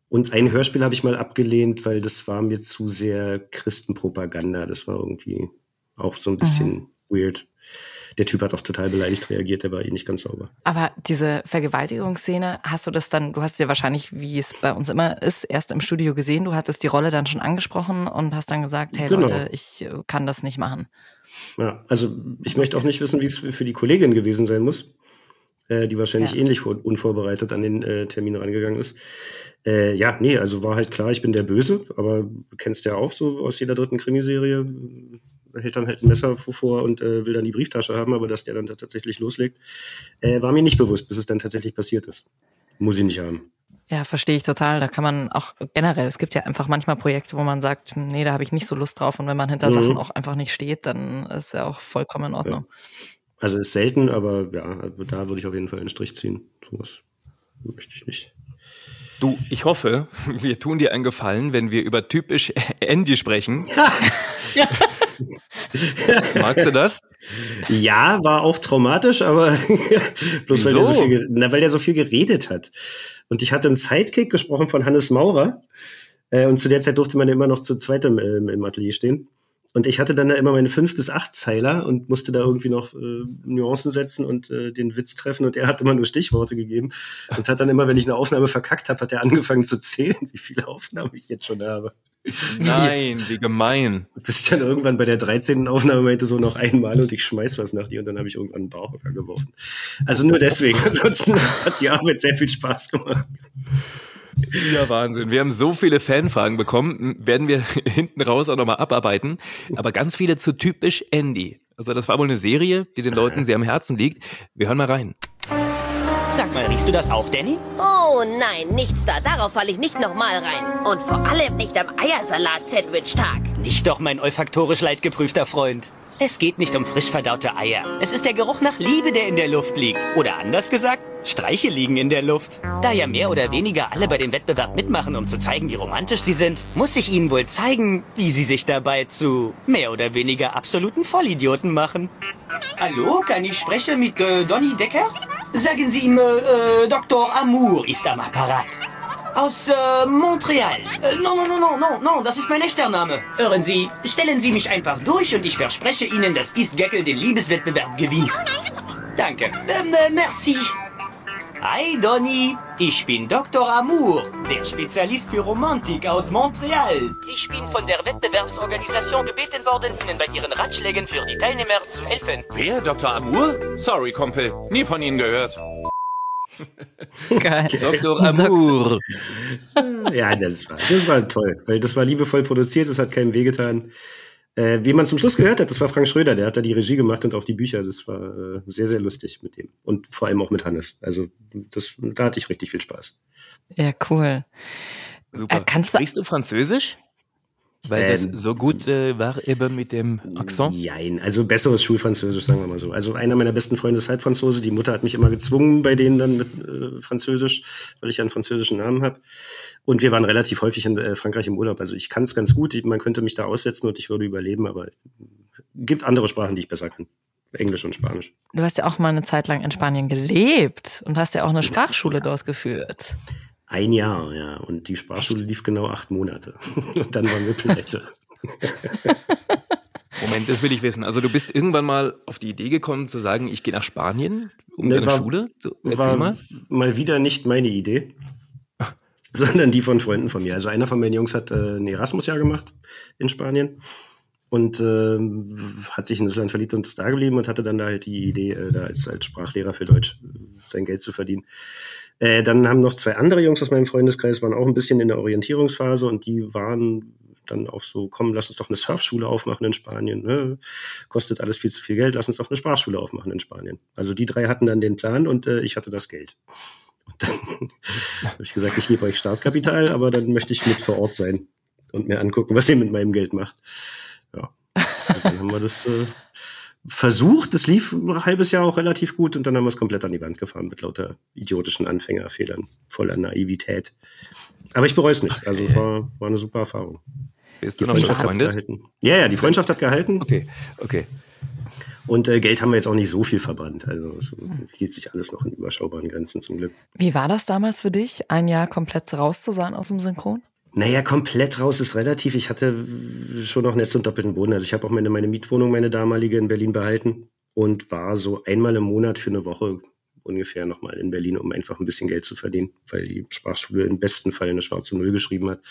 Und ein Hörspiel habe ich mal abgelehnt, weil das war mir zu sehr Christenpropaganda. Das war irgendwie auch so ein bisschen weird. Der Typ hat auch total beleidigt reagiert, der war eh nicht ganz sauber. Aber diese Vergewaltigungsszene, hast du das dann, du hast ja wahrscheinlich, wie es bei uns immer ist, erst im Studio gesehen, du hattest die Rolle dann schon angesprochen und hast dann gesagt, hey Genau. Leute, ich äh, kann das nicht machen. Ja, also ich möchte auch nicht wissen, wie es für die Kollegin gewesen sein muss, äh, die wahrscheinlich Ja. ähnlich vor, unvorbereitet an den äh, Termin rangegangen ist. Äh, ja, nee, also war halt klar, ich bin der Böse, aber du kennst ja auch so aus jeder dritten Krimiserie, äh, hält dann halt ein Messer vor und äh, will dann die Brieftasche haben, aber dass der dann da tatsächlich loslegt, äh, war mir nicht bewusst, bis es dann tatsächlich passiert ist. Muss ich nicht haben. Ja, verstehe ich total. Da kann man auch generell, es gibt ja einfach manchmal Projekte, wo man sagt, nee, da habe ich nicht so Lust drauf. Und wenn man hinter Mhm. Sachen auch einfach nicht steht, dann ist ja auch vollkommen in Ordnung. Also ist selten, aber ja, also da würde ich auf jeden Fall einen Strich ziehen. Sowas möchte ich nicht. Du, ich hoffe, wir tun dir einen Gefallen, wenn wir über typisch Andy sprechen. Magst du das? Ja, war auch traumatisch, aber bloß weil der so viel, na, weil der so viel geredet hat. Und ich hatte einen Sidekick gesprochen von Hannes Maurer. Äh, und zu der Zeit durfte man ja immer noch zu zweit im, im Atelier stehen. Und ich hatte dann da immer meine fünf bis acht Zeiler und musste da irgendwie noch äh, Nuancen setzen und äh, den Witz treffen. Und er hat immer nur Stichworte gegeben und hat dann immer, wenn ich eine Aufnahme verkackt habe, hat er angefangen zu zählen, wie viele Aufnahmen ich jetzt schon habe. Nein, wie gemein. Bis ich dann irgendwann bei der 13. Aufnahme meinte, so noch einmal und ich schmeiß was nach dir und dann habe ich irgendwann einen Bauhocker geworfen. Also nur deswegen. Ansonsten hat die Arbeit sehr viel Spaß gemacht. Ja, Wahnsinn. Wir haben so viele Fanfragen bekommen, werden wir hinten raus auch nochmal abarbeiten. Aber ganz viele zu typisch Andy. Also das war wohl eine Serie, die den Leuten sehr am Herzen liegt. Wir hören mal rein. Sag mal, riechst du das auch, Danny? Oh nein, nichts da. Darauf falle ich nicht nochmal rein. Und vor allem nicht am Eiersalat-Sandwich-Tag. Nicht doch mein olfaktorisch leidgeprüfter Freund. Es geht nicht um frisch verdaute Eier. Es ist der Geruch nach Liebe, der in der Luft liegt. Oder anders gesagt, Streiche liegen in der Luft. Da ja mehr oder weniger alle bei dem Wettbewerb mitmachen, um zu zeigen, wie romantisch sie sind, muss ich ihnen wohl zeigen, wie sie sich dabei zu mehr oder weniger absoluten Vollidioten machen. Hallo, kann ich sprechen mit äh, Donny Decker? Sagen Sie ihm, äh, äh, Dr. Amour ist am Apparat. Aus äh, Montreal. Äh, no, no, no, no, no, no, das ist mein echter Name. Hören Sie, stellen Sie mich einfach durch und ich verspreche Ihnen, dass East Geckel den Liebeswettbewerb gewinnt. Danke. Ähm, äh, merci. Hi, Donny. Ich bin Dr. Amour, der Spezialist für Romantik aus Montreal. Ich bin von der Wettbewerbsorganisation gebeten worden, Ihnen bei Ihren Ratschlägen für die Teilnehmer zu helfen. Wer? Dr. Amour? Sorry, Kumpel. Nie von Ihnen gehört. Geil. Dr. Amour. Ja, das war, das war toll, weil das war liebevoll produziert, das hat keinem wehgetan. Äh, wie man zum Schluss gehört hat, das war Frank Schröder, der hat da die Regie gemacht und auch die Bücher. Das war äh, sehr, sehr lustig mit dem. Und vor allem auch mit Hannes. Also das, da hatte ich richtig viel Spaß. Ja, cool. Super. Äh, kannst du- Sprichst du Französisch? Weil Ähm, das so gut äh, war eben mit dem Akzent. Jein, also besseres Schulfranzösisch, sagen wir mal so. Also einer meiner besten Freunde ist Halbfranzose. Die Mutter hat mich immer gezwungen bei denen dann mit äh, Französisch, weil ich ja einen französischen Namen habe. Und wir waren relativ häufig in äh, Frankreich im Urlaub. Also ich kann es ganz gut. Man könnte mich da aussetzen und ich würde überleben, aber gibt andere Sprachen, die ich besser kann. Englisch und Spanisch. Du hast ja auch mal eine Zeit lang in Spanien gelebt und hast ja auch eine Sprachschule dort geführt. Ein Jahr, ja. Und die Sprachschule lief genau acht Monate. Und dann waren wir pleite. Moment, das will ich wissen. Also du bist irgendwann mal auf die Idee gekommen zu sagen, ich gehe nach Spanien um Ne, war- Schule? So, war mal. mal wieder nicht meine Idee, sondern die von Freunden von mir. Also einer von meinen Jungs hat äh, ein Erasmus-Jahr gemacht in Spanien und ähm, hat sich in das Land verliebt und ist da geblieben und hatte dann da halt die Idee, äh, da als, als Sprachlehrer für Deutsch äh, sein Geld zu verdienen. Äh, dann haben noch zwei andere Jungs aus meinem Freundeskreis, waren auch ein bisschen in der Orientierungsphase und die waren dann auch so, komm, lass uns doch eine Surfschule aufmachen in Spanien. Ne? Kostet alles viel zu viel Geld, lass uns doch eine Sprachschule aufmachen in Spanien. Also die drei hatten dann den Plan und äh, ich hatte das Geld. Und dann habe ich gesagt, ich gebe euch Startkapital, aber dann möchte ich mit vor Ort sein und mir angucken, was ihr mit meinem Geld macht. Ja. Und dann haben wir das äh, versucht. Das lief ein halbes Jahr auch relativ gut und dann haben wir es komplett an die Wand gefahren mit lauter idiotischen Anfängerfehlern, voller Naivität. Aber ich bereue es nicht. Also es war, war eine super Erfahrung. Bist Die du noch Freundschaft hat befreundet? gehalten. Ja, ja, die Freundschaft hat gehalten. Okay, okay. Und äh, Geld haben wir jetzt auch nicht so viel verbrannt. Also es hielt sich alles noch in überschaubaren Grenzen zum Glück. Wie war das damals für dich, ein Jahr komplett raus zu sein aus dem Synchron? Naja, komplett raus ist relativ. Ich hatte schon noch Netz und doppelten Boden. Also ich habe auch meine, meine Mietwohnung, meine damalige in Berlin behalten und war so einmal im Monat für eine Woche ungefähr nochmal in Berlin, um einfach ein bisschen Geld zu verdienen, weil die Sprachschule im besten Fall eine schwarze Null geschrieben hat.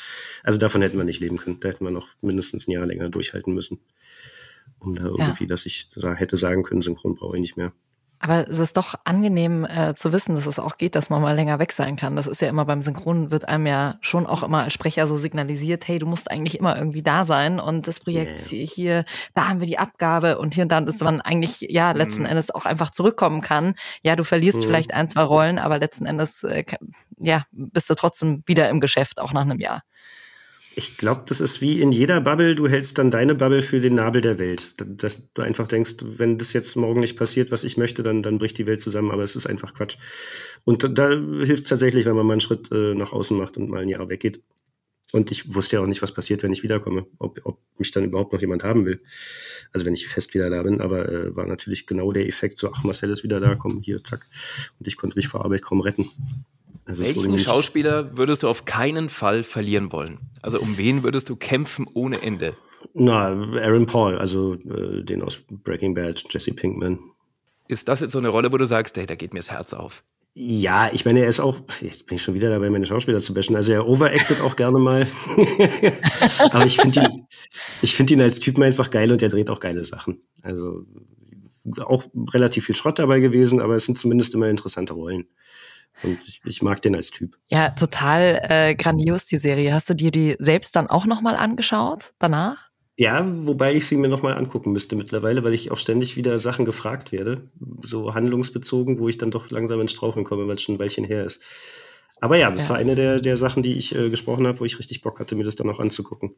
Also davon hätten wir nicht leben können. Da hätten wir noch mindestens ein Jahr länger durchhalten müssen. Um da irgendwie, dass ich da hätte sagen können, Synchron brauche ich nicht mehr. Aber es ist doch angenehm äh, zu wissen, dass es auch geht, dass man mal länger weg sein kann. Das ist ja immer beim Synchron, wird einem ja schon auch immer als Sprecher so signalisiert, hey, du musst eigentlich immer irgendwie da sein und das Projekt hier, da haben wir die Abgabe und hier und da, dass man eigentlich ja letzten Mhm. Endes auch einfach zurückkommen kann. Ja, du verlierst Mhm. vielleicht ein, zwei Rollen, aber letzten Endes äh, ja, bist du trotzdem wieder im Geschäft, auch nach einem Jahr. Ich glaube, das ist wie in jeder Bubble, du hältst dann deine Bubble für den Nabel der Welt. Dass du einfach denkst, wenn das jetzt morgen nicht passiert, was ich möchte, dann, dann bricht die Welt zusammen, aber es ist einfach Quatsch. Und da, da hilft es tatsächlich, wenn man mal einen Schritt äh, nach außen macht und mal ein Jahr weggeht. Und ich wusste ja auch nicht, was passiert, wenn ich wiederkomme, ob, ob mich dann überhaupt noch jemand haben will. Also wenn ich fest wieder da bin, aber äh, war natürlich genau der Effekt, so, ach, Marcel ist wieder da, komm, hier, zack. Und ich konnte mich vor Arbeit kaum retten. Also Welchen Schauspieler würdest du auf keinen Fall verlieren wollen? Also um wen würdest du kämpfen ohne Ende? Na, Aaron Paul, also äh, den aus Breaking Bad, Jesse Pinkman. Ist das jetzt so eine Rolle, wo du sagst, hey, da geht mir das Herz auf? Ja, ich meine, er ist auch, jetzt bin ich schon wieder dabei, meine Schauspieler zu bashen. Also er overacted auch gerne mal. Aber ich finde ihn, ich finde ihn als Typen einfach geil und er dreht auch geile Sachen. Also auch relativ viel Schrott dabei gewesen, aber es sind zumindest immer interessante Rollen. Und ich, ich mag den als Typ. Ja, total äh, grandios, die Serie. Hast du dir die selbst dann auch nochmal angeschaut danach? Ja, wobei ich sie mir nochmal angucken müsste mittlerweile, weil ich auch ständig wieder Sachen gefragt werde, so handlungsbezogen, wo ich dann doch langsam ins Straucheln komme, weil es schon ein Weilchen her ist. Aber ja, das Ja. war eine der, der Sachen, die ich äh, gesprochen habe, wo ich richtig Bock hatte, mir das dann auch anzugucken.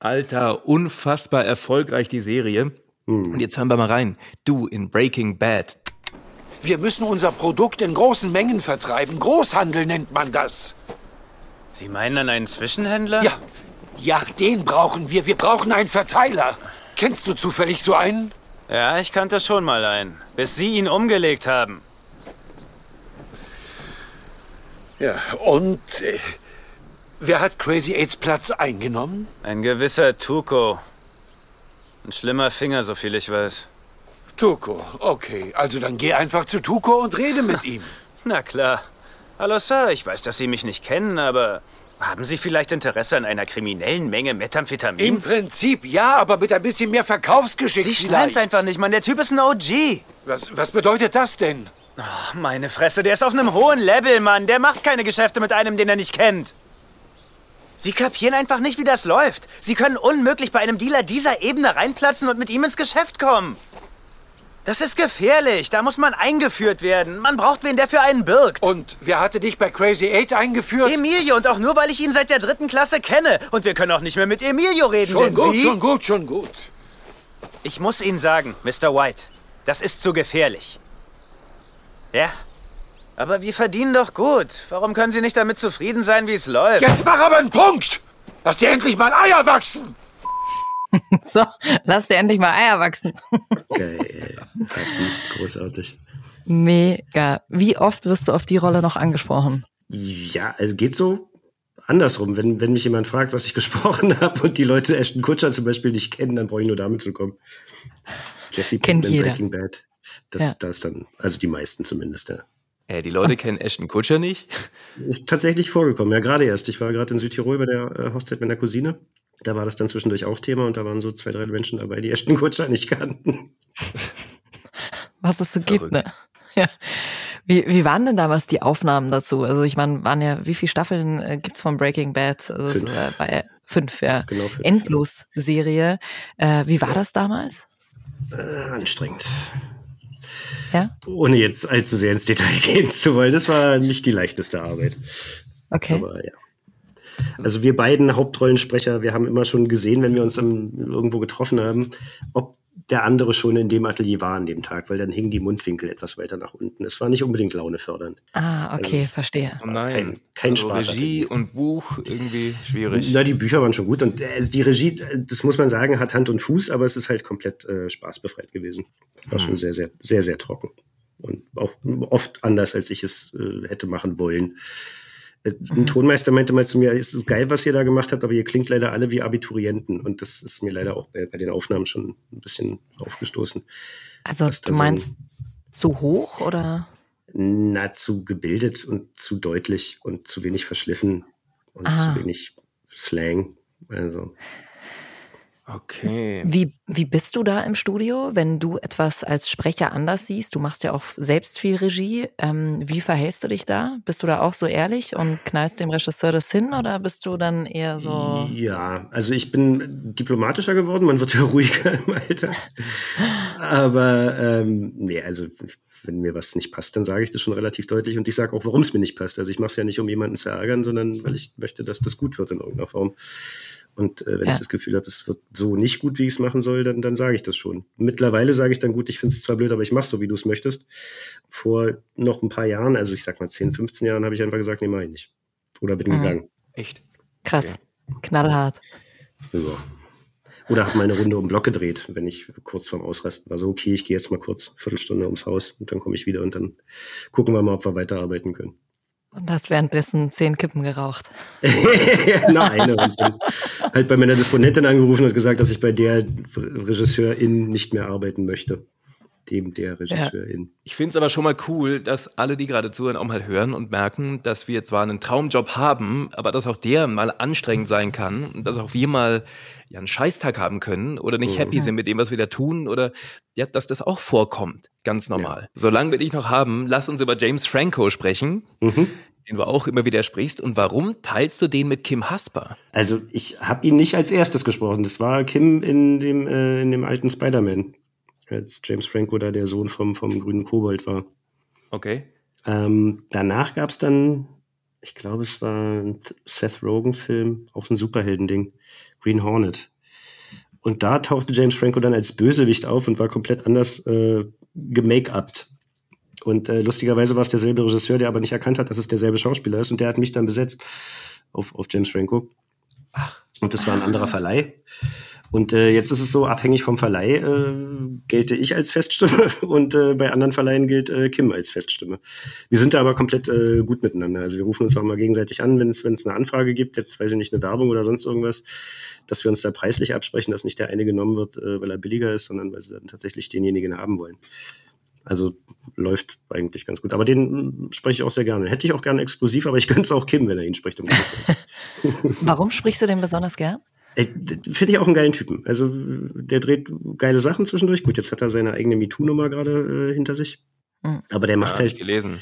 Alter, unfassbar erfolgreich die Serie. Hm. Und jetzt hören wir mal rein. Du in Breaking Bad. Wir müssen unser Produkt in großen Mengen vertreiben. Großhandel nennt man das. Sie meinen an einen Zwischenhändler? Ja, ja, den brauchen wir. Wir brauchen einen Verteiler. Kennst du zufällig so einen? Ja, ich kannte schon mal einen. Bis Sie ihn umgelegt haben. Ja, und äh, wer hat Crazy Aids Platz eingenommen? Ein gewisser Tuko. Ein schlimmer Finger, so viel ich weiß. Tuko, okay. Also dann geh einfach zu Tuko und rede mit ihm. Na klar. Hallo Sir, ich weiß, dass Sie mich nicht kennen, aber haben Sie vielleicht Interesse an einer kriminellen Menge Methamphetamin? Im Prinzip ja, aber mit ein bisschen mehr Verkaufsgeschick Sie schnallen's einfach nicht, Mann. Der Typ ist ein OG. Was, was bedeutet das denn? Ach, meine Fresse, der ist auf einem hohen Level, Mann. Der macht keine Geschäfte mit einem, den er nicht kennt. Sie kapieren einfach nicht, wie das läuft. Sie können unmöglich bei einem Dealer dieser Ebene reinplatzen und mit ihm ins Geschäft kommen. Das ist gefährlich. Da muss man eingeführt werden. Man braucht wen, der für einen birgt. Und wer hatte dich bei Crazy Eight eingeführt? Emilio. Und auch nur, weil ich ihn seit der dritten Klasse kenne. Und wir können auch nicht mehr mit Emilio reden, Schon denn gut, Sie... schon gut, schon gut. Ich muss Ihnen sagen, Mr. White, das ist zu gefährlich. Ja, aber wir verdienen doch gut. Warum können Sie nicht damit zufrieden sein, wie es läuft? Jetzt mach aber einen Punkt! Lass dir endlich mal Eier wachsen! So, lass dir endlich mal Eier wachsen. Geil. Großartig. Mega. Wie oft wirst du auf die Rolle noch angesprochen? Ja, also geht so andersrum. Wenn, wenn mich jemand fragt, was ich gesprochen habe und die Leute Ashton Kutscher zum Beispiel nicht kennen, dann brauche ich nur damit zu kommen. Jesse Kennt Pinkman, jeder. Breaking Bad. Das, Ja. das dann, also die meisten zumindest, ja. Äh, die Leute kennen Ashton Kutscher nicht. Ist tatsächlich vorgekommen, ja, gerade erst. Ich war gerade in Südtirol bei der äh, Hochzeit meiner Cousine. Da war das dann zwischendurch auch Thema und da waren so zwei, drei Menschen dabei, die Ashton Kutscher nicht kannten. Was es so gibt, ne? Ja. Wie, wie waren denn damals die Aufnahmen dazu? Also ich meine, waren ja, wie viele Staffeln äh, gibt's von Breaking Bad? Also es Fünf. äh, war ja fünf, ja. Genau, fünf. Endlos-Serie. Äh, wie war das damals? Äh, anstrengend. Ja? Ohne jetzt allzu sehr ins Detail gehen zu wollen. Das war nicht die leichteste Arbeit. Okay. Aber ja. Also wir beiden Hauptrollensprecher, wir haben immer schon gesehen, wenn wir uns irgendwo getroffen haben, ob der andere schon in dem Atelier war an dem Tag, weil dann hingen die Mundwinkel etwas weiter nach unten. Es war nicht unbedingt launefördernd. Ah, okay, verstehe. Oh nein. Kein, kein also Spaß. Regie und Buch irgendwie schwierig. Na, die Bücher waren schon gut und äh, die Regie, äh, das muss man sagen, hat Hand und Fuß, aber es ist halt komplett äh, spaßbefreit gewesen. Das war Mhm. schon sehr, sehr, sehr, sehr trocken. Und auch oft anders, als ich es äh, hätte machen wollen. Äh, Ein Tonmeister meinte mal zu mir, es ist geil, was ihr da gemacht habt, aber ihr klingt leider alle wie Abiturienten. Und das ist mir leider auch bei, bei den Aufnahmen schon ein bisschen aufgestoßen. Also du so meinst zu hoch oder? Na, zu gebildet und zu deutlich und zu wenig verschliffen und Ah. zu wenig Slang. Also. Okay. Wie, wie bist du da im Studio, wenn du etwas als Sprecher anders siehst? Du machst ja auch selbst viel Regie. Ähm, wie verhältst du dich da? Bist du da auch so ehrlich und knallst dem Regisseur das hin oder bist du dann eher so? Ja, also ich bin diplomatischer geworden, man wird ja ruhiger im Alter. Aber ähm, nee, also wenn mir was nicht passt, dann sage ich das schon relativ deutlich und ich sage auch, warum es mir nicht passt. Also ich mache es ja nicht, um jemanden zu ärgern, sondern weil ich möchte, dass das gut wird in irgendeiner Form. Und äh, wenn Ja. ich das Gefühl habe, es wird so nicht gut, wie ich es machen soll, dann, dann sage ich das schon. Mittlerweile sage ich dann gut, ich finde es zwar blöd, aber ich mache so, wie du es möchtest. Vor noch ein paar Jahren, also ich sag mal 10, 15 Jahren, habe ich einfach gesagt, nee, mach ich nicht. Oder bin Mhm. gegangen. Echt? Krass. Knallhart. Ja. Oder habe mal eine Runde um Block gedreht, wenn ich kurz vorm Ausrasten war. So, okay, ich gehe jetzt mal kurz Viertelstunde ums Haus und dann komme ich wieder und dann gucken wir mal, ob wir weiterarbeiten können. Und hast währenddessen zehn Kippen geraucht. Dann halt bei meiner Disponentin angerufen und gesagt, dass ich bei der Regisseurin nicht mehr arbeiten möchte. Dem der Regisseurin. Ich finde es aber schon mal cool, dass alle, die gerade zuhören, auch mal hören und merken, dass wir zwar einen Traumjob haben, aber dass auch der mal anstrengend sein kann und dass auch wir mal ja, einen Scheißtag haben können oder nicht Mhm. happy sind mit dem, was wir da tun oder ja, dass das auch vorkommt. Ganz normal. Solange wir dich noch haben, lass uns über James Franco sprechen, Mhm. den du auch immer wieder sprichst. Und warum teilst du den mit Kim Hasper? Also ich habe ihn nicht als erstes gesprochen. Das war Kim in dem, äh, in dem alten Spider-Man. Als James Franco da der Sohn vom, vom grünen Kobold war. Okay. Ähm, danach gab's dann, ich glaube, es war ein Seth Rogen-Film, auch ein Superheldending, Green Hornet. Und da tauchte James Franco dann als Bösewicht auf und war komplett anders äh, gemake-upt. Und äh, lustigerweise war es derselbe Regisseur, der aber nicht erkannt hat, dass es derselbe Schauspieler ist. Und der hat mich dann besetzt auf, auf James Franco. Und das war ein anderer Verleih. Und äh, jetzt ist es so, abhängig vom Verleih äh, gelte ich als Feststimme und äh, bei anderen Verleihen gilt äh, Kim als Feststimme. Wir sind da aber komplett äh, gut miteinander. Also wir rufen uns auch mal gegenseitig an, wenn es wenn es eine Anfrage gibt, jetzt weiß ich nicht, eine Werbung oder sonst irgendwas, dass wir uns da preislich absprechen, dass nicht der eine genommen wird, äh, weil er billiger ist, sondern weil sie dann tatsächlich denjenigen haben wollen. Also läuft eigentlich ganz gut. Aber den mm, spreche ich auch sehr gerne. Hätte ich auch gerne exklusiv, aber ich könnte es auch Kim, wenn er ihn spricht. Um Warum sprichst du den besonders gern? Finde ich auch einen geilen Typen. Also der dreht geile Sachen zwischendurch. Gut, jetzt hat er seine eigene MeToo-Nummer gerade äh, hinter sich. Hm. Aber der macht Ja, hab ich halt. gelesen.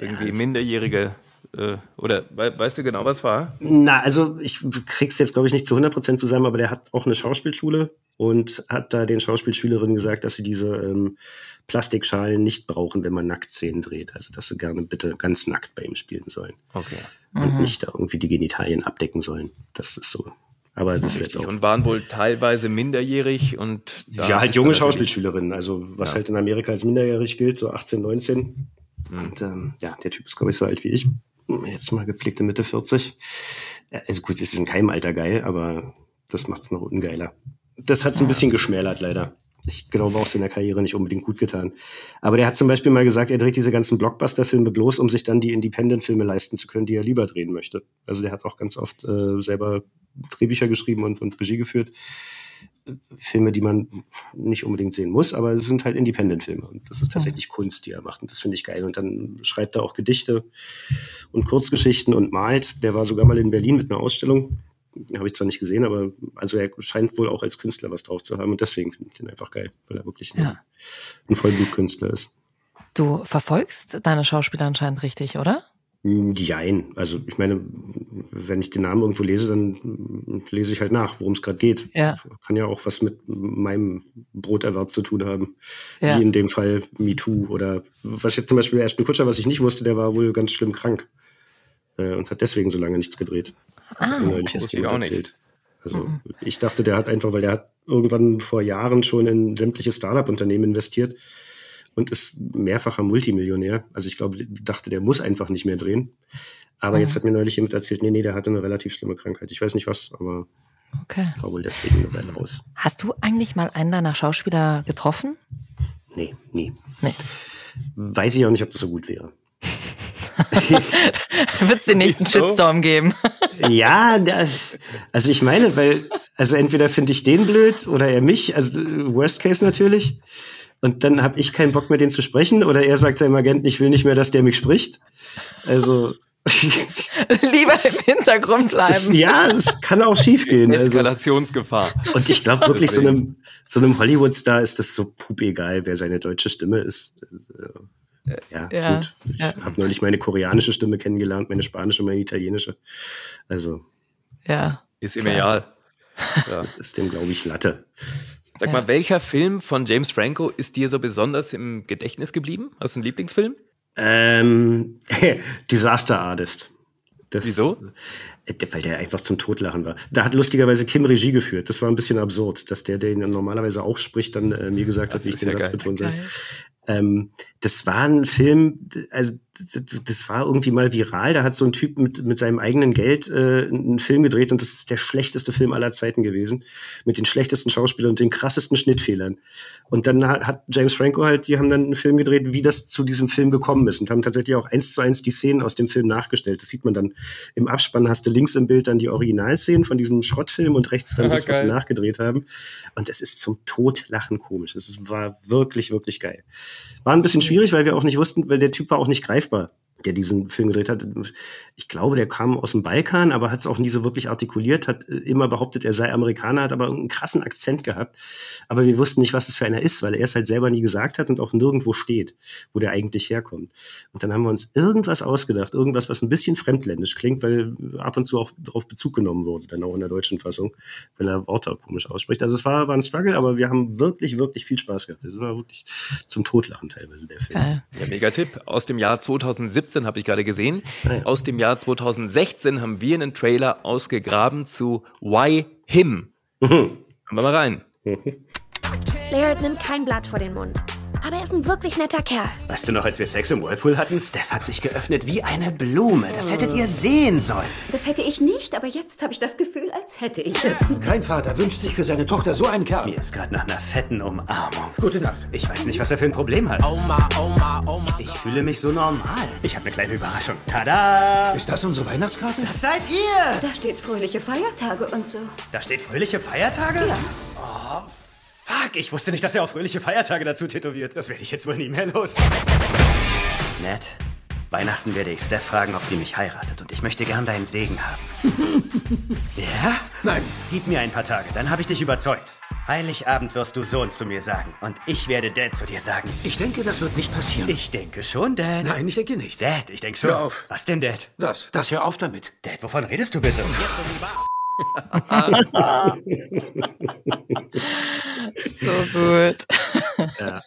Irgendwie minderjährige äh, oder we weißt du genau, was war? Na, also ich krieg's jetzt, glaube ich, nicht zu 100% zusammen, aber der hat auch eine Schauspielschule und hat da den Schauspielschülerinnen gesagt, dass sie diese ähm, Plastikschalen nicht brauchen, wenn man Nacktszenen dreht. Also dass sie gerne bitte ganz nackt bei ihm spielen sollen. Okay. Und Mhm. nicht da irgendwie die Genitalien abdecken sollen. Das ist so. Aber das ist jetzt auch. Und waren wohl teilweise minderjährig und Ja, halt junge Schauspielschülerinnen, also was Ja. halt in Amerika als minderjährig gilt, so 18, 19. Und ähm, ja, der Typ ist, glaube ich, so alt wie ich. Jetzt mal gepflegte Mitte 40. Ja, Also gut, es ist in keinem Alter geil, aber das macht's noch ungeiler. Das hat's ein bisschen geschmälert, leider. Ich glaube auch seiner Karriere nicht unbedingt gut getan. Aber der hat zum Beispiel mal gesagt, er dreht diese ganzen Blockbuster-Filme bloß, um sich dann die Independent-Filme leisten zu können, die er lieber drehen möchte. Also der hat auch ganz oft äh, selber Drehbücher geschrieben und, und Regie geführt. Filme, die man nicht unbedingt sehen muss, aber es sind halt Independent-Filme. Und das ist tatsächlich Kunst, die er macht. Und das finde ich geil. Und dann schreibt er auch Gedichte und Kurzgeschichten und malt. Der war sogar mal in Berlin mit einer Ausstellung. Habe ich zwar nicht gesehen, aber also er scheint wohl auch als Künstler was drauf zu haben. Und deswegen finde ich ihn einfach geil, weil er wirklich ein, Ja. ein Vollblutkünstler ist. Du verfolgst deine Schauspieler anscheinend richtig, oder? Jein. Also ich meine, wenn ich den Namen irgendwo lese, dann lese ich halt nach, worum es gerade geht. Ja. Kann ja auch was mit meinem Broterwerb zu tun haben. Ja. Wie in dem Fall MeToo oder was jetzt zum Beispiel der Ashton Kutscher, was ich nicht wusste, der war wohl ganz schlimm krank äh, und hat deswegen so lange nichts gedreht. Ah, mir neulich wusste ich auch nicht. erzählt. Also ich dachte, der hat einfach, weil der hat irgendwann vor Jahren schon in sämtliche Startup-Unternehmen investiert und ist mehrfacher Multimillionär. Also ich glaube, dachte, der muss einfach nicht mehr drehen. Aber Mhm. jetzt hat mir neulich jemand erzählt, nee, nee, der hatte eine relativ schlimme Krankheit. Ich weiß nicht was, aber Okay. war wohl deswegen eine Weile raus. Hast du eigentlich mal einen deiner Schauspieler getroffen? Nee, nie. Nee. Weiß ich auch nicht, ob das so gut wäre. Wird es den nächsten Wieso? Shitstorm geben? Ja, also ich meine, weil, also entweder finde ich den blöd oder er mich, also Worst Case natürlich. Und dann habe ich keinen Bock mehr, den zu sprechen. Oder er sagt seinem Agenten, ich will nicht mehr, dass der mich spricht. Also, Lieber im Hintergrund bleiben. das, ja, es kann auch schief gehen. Also. Eskalationsgefahr. Und ich glaube wirklich, so einem, so einem Hollywood-Star ist das so pup egal, wer seine deutsche Stimme ist. Also, Ja, Ja, gut. Ich ja. habe neulich meine koreanische Stimme kennengelernt, meine spanische, meine italienische. Also, Ja. Ist ihm egal. Ja. ist dem, glaube ich, Latte. Sag mal, welcher Film von James Franco ist dir so besonders im Gedächtnis geblieben? Hast du einen Lieblingsfilm? Ähm, Disaster Artist. Das, Wieso? Äh, Weil der einfach zum Totlachen war. Da hat lustigerweise Kim Regie geführt. Das war ein bisschen absurd, dass der, der ihn normalerweise auch spricht, dann äh, mir gesagt hat, wie ich den ja Satz geil. betonen soll. Geil. Ähm, das war ein Film, also das war irgendwie mal viral. Da hat so ein Typ mit, mit seinem eigenen Geld äh, einen Film gedreht und das ist der schlechteste Film aller Zeiten gewesen. Mit den schlechtesten Schauspielern und den krassesten Schnittfehlern. Und dann hat, hat James Franco halt, die haben dann einen Film gedreht, wie das zu diesem Film gekommen ist und haben tatsächlich auch eins zu eins die Szenen aus dem Film nachgestellt. Das sieht man dann im Abspann, hast du links im Bild dann die Originalszenen von diesem Schrottfilm und rechts dann Ah, das, was sie geil. nachgedreht haben. Und es ist zum Totlachen komisch. Es war wirklich, wirklich geil. War ein bisschen schwierig, weil wir auch nicht wussten, weil der Typ war auch nicht greifbar, der diesen Film gedreht hat. Ich glaube, der kam aus dem Balkan, aber hat es auch nie so wirklich artikuliert, hat äh, immer behauptet, er sei Amerikaner, hat aber einen krassen Akzent gehabt. Aber wir wussten nicht, was es für einer ist, weil er es halt selber nie gesagt hat und auch nirgendwo steht, wo der eigentlich herkommt. Und dann haben wir uns irgendwas ausgedacht, irgendwas, was ein bisschen fremdländisch klingt, weil ab und zu auch darauf Bezug genommen wurde, dann auch in der deutschen Fassung, weil er Worte komisch ausspricht. Also es war, war ein Struggle, aber wir haben wirklich, wirklich viel Spaß gehabt. Das war wirklich zum Totlachen teilweise, der Film. Ja, mega Tipp. Aus dem Jahr 2017 habe ich gerade gesehen. Aus dem Jahr 2016 haben wir einen Trailer ausgegraben zu Why Him. Hören wir mal rein. Laird nimmt kein Blatt vor den Mund. Aber er ist ein wirklich netter Kerl. Weißt du noch, als wir Sex im Whirlpool hatten? Steph hat sich geöffnet wie eine Blume. Das hättet ihr sehen sollen. Das hätte ich nicht, aber jetzt habe ich das Gefühl, als hätte ich es. Kein Vater wünscht sich für seine Tochter so einen Kerl. Mir ist gerade nach einer fetten Umarmung. Gute Nacht. Ich weiß nicht, was er für ein Problem hat. Ich fühle mich so normal. Ich habe eine kleine Überraschung. Tada! Ist das unsere Weihnachtskarte? Das seid ihr! Da steht fröhliche Feiertage und so. Da steht fröhliche Feiertage? Ja. Oh, fuck. Ich wusste nicht, dass er auch fröhliche Feiertage dazu tätowiert. Das werde ich jetzt wohl nie mehr los. Ned, Weihnachten werde ich Steph fragen, ob sie mich heiratet. Und ich möchte gern deinen Segen haben. ja? Nein. Gib mir ein paar Tage, dann habe ich dich überzeugt. Heiligabend wirst du Sohn zu mir sagen. Und ich werde Dad zu dir sagen. Ich denke, das wird nicht passieren. Ich denke schon, Dad. Nein, ich denke nicht. Dad, ich denke schon. Hör auf. Was denn, Dad? Das, das hör auf damit. Dad, wovon redest du bitte? So gut. Ja.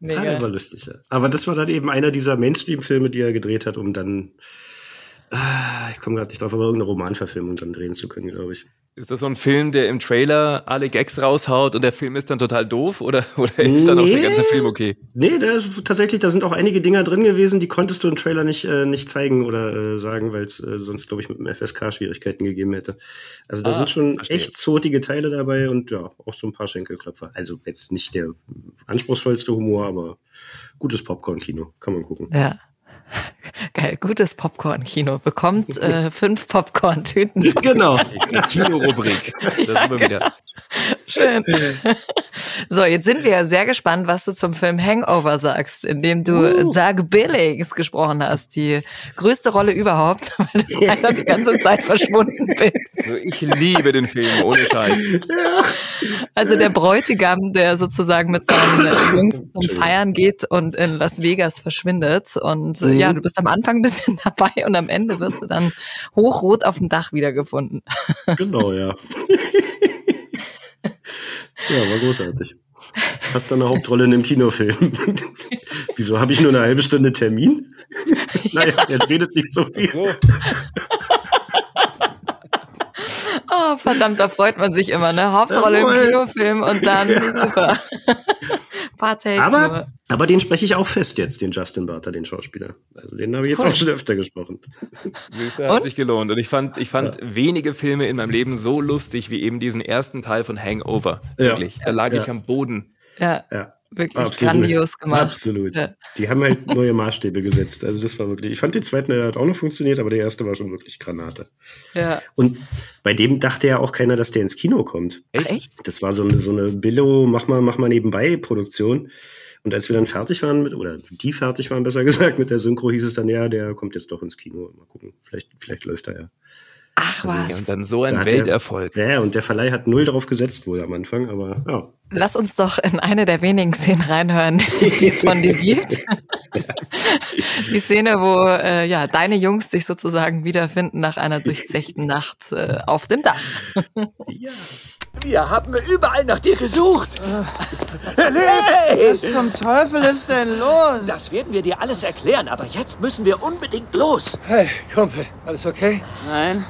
Mega. Ja, war lustig, ja. Aber das war dann eben einer dieser Mainstream-Filme, die er gedreht hat, um dann ich komme gerade nicht drauf, aber irgendeine Romanverfilmung dann drehen zu können, glaube ich. Ist das so ein Film, der im Trailer alle Gags raushaut und der Film ist dann total doof? Oder, oder ist dann auch der ganze Film okay? Nee, da ist, tatsächlich, da sind auch einige Dinger drin gewesen, die konntest du im Trailer nicht, äh, nicht zeigen oder äh, sagen, weil es äh, sonst, glaube ich, mit dem FSK Schwierigkeiten gegeben hätte. Also da Ah, sind schon verstehe. echt zotige Teile dabei und ja, auch so ein paar Schenkelklopfer. Also jetzt nicht der anspruchsvollste Humor, aber gutes Popcorn-Kino. Kann man gucken. Ja. Geil, gutes Popcorn-Kino. Bekommt äh, fünf Popcorn-Tüten. Genau. Kinorubrik. Wieder. Schön. So, jetzt sind wir ja sehr gespannt, was du zum Film Hangover sagst, in dem du Uh. Doug Billings gesprochen hast. Die größte Rolle überhaupt, weil du leider die ganze Zeit verschwunden bist. Also ich liebe den Film, ohne Scheiß. Also der Bräutigam, der sozusagen mit seinen Jungs zum Feiern geht und in Las Vegas verschwindet. Und äh, Mhm. ja, du bist am Anfang ein bisschen dabei und am Ende wirst du dann hochrot auf dem Dach wiedergefunden. Genau, ja. ja, war großartig. Hast dann eine Hauptrolle in einem Kinofilm. Wieso habe ich nur eine halbe Stunde Termin? naja, jetzt redet nicht so viel. Oh, verdammt, da freut man sich immer, ne? Hauptrolle im Jawohl. Kinofilm und dann super. Paar Takes nur. Aber, aber den spreche ich auch fest jetzt, den Justin Barter, den Schauspieler. Also den habe ich jetzt Cool. auch schon öfter gesprochen. Siehste, hat sich gelohnt. Und ich fand, ich fand wenige Filme in meinem Leben so lustig wie eben diesen ersten Teil von Hangover. Ja. Wirklich. Da lag Ja. ich am Boden. Ja, Ja. Wirklich grandios gemacht. Absolut. Ja. Die haben halt neue Maßstäbe gesetzt. Also das war wirklich. Ich fand den zweiten der hat auch noch funktioniert, aber der erste war schon wirklich Granate. Ja. Und bei dem dachte ja auch keiner, dass der ins Kino kommt. Echt? Das war so eine, so eine Billo, mach mal, mach mal nebenbei Produktion. Und als wir dann fertig waren mit, oder die fertig waren, besser gesagt, mit der Synchro, hieß es dann, ja, der kommt jetzt doch ins Kino. Mal gucken. Vielleicht, vielleicht läuft er ja. Ach was. Ja, und dann so Da ein der- Welterfolg. Ja, und der Verleih hat null drauf gesetzt wohl am Anfang, aber ja. Lass uns doch in eine der wenigen Szenen reinhören, die es von dir gibt. Die Szene, wo äh, ja deine Jungs sich sozusagen wiederfinden nach einer durchzechten Nacht äh, auf dem Dach. Wir haben überall nach dir gesucht. Hey, was zum Teufel ist denn los? Das werden wir dir alles erklären, aber jetzt müssen wir unbedingt los. Hey, Kumpel, alles okay? Nein,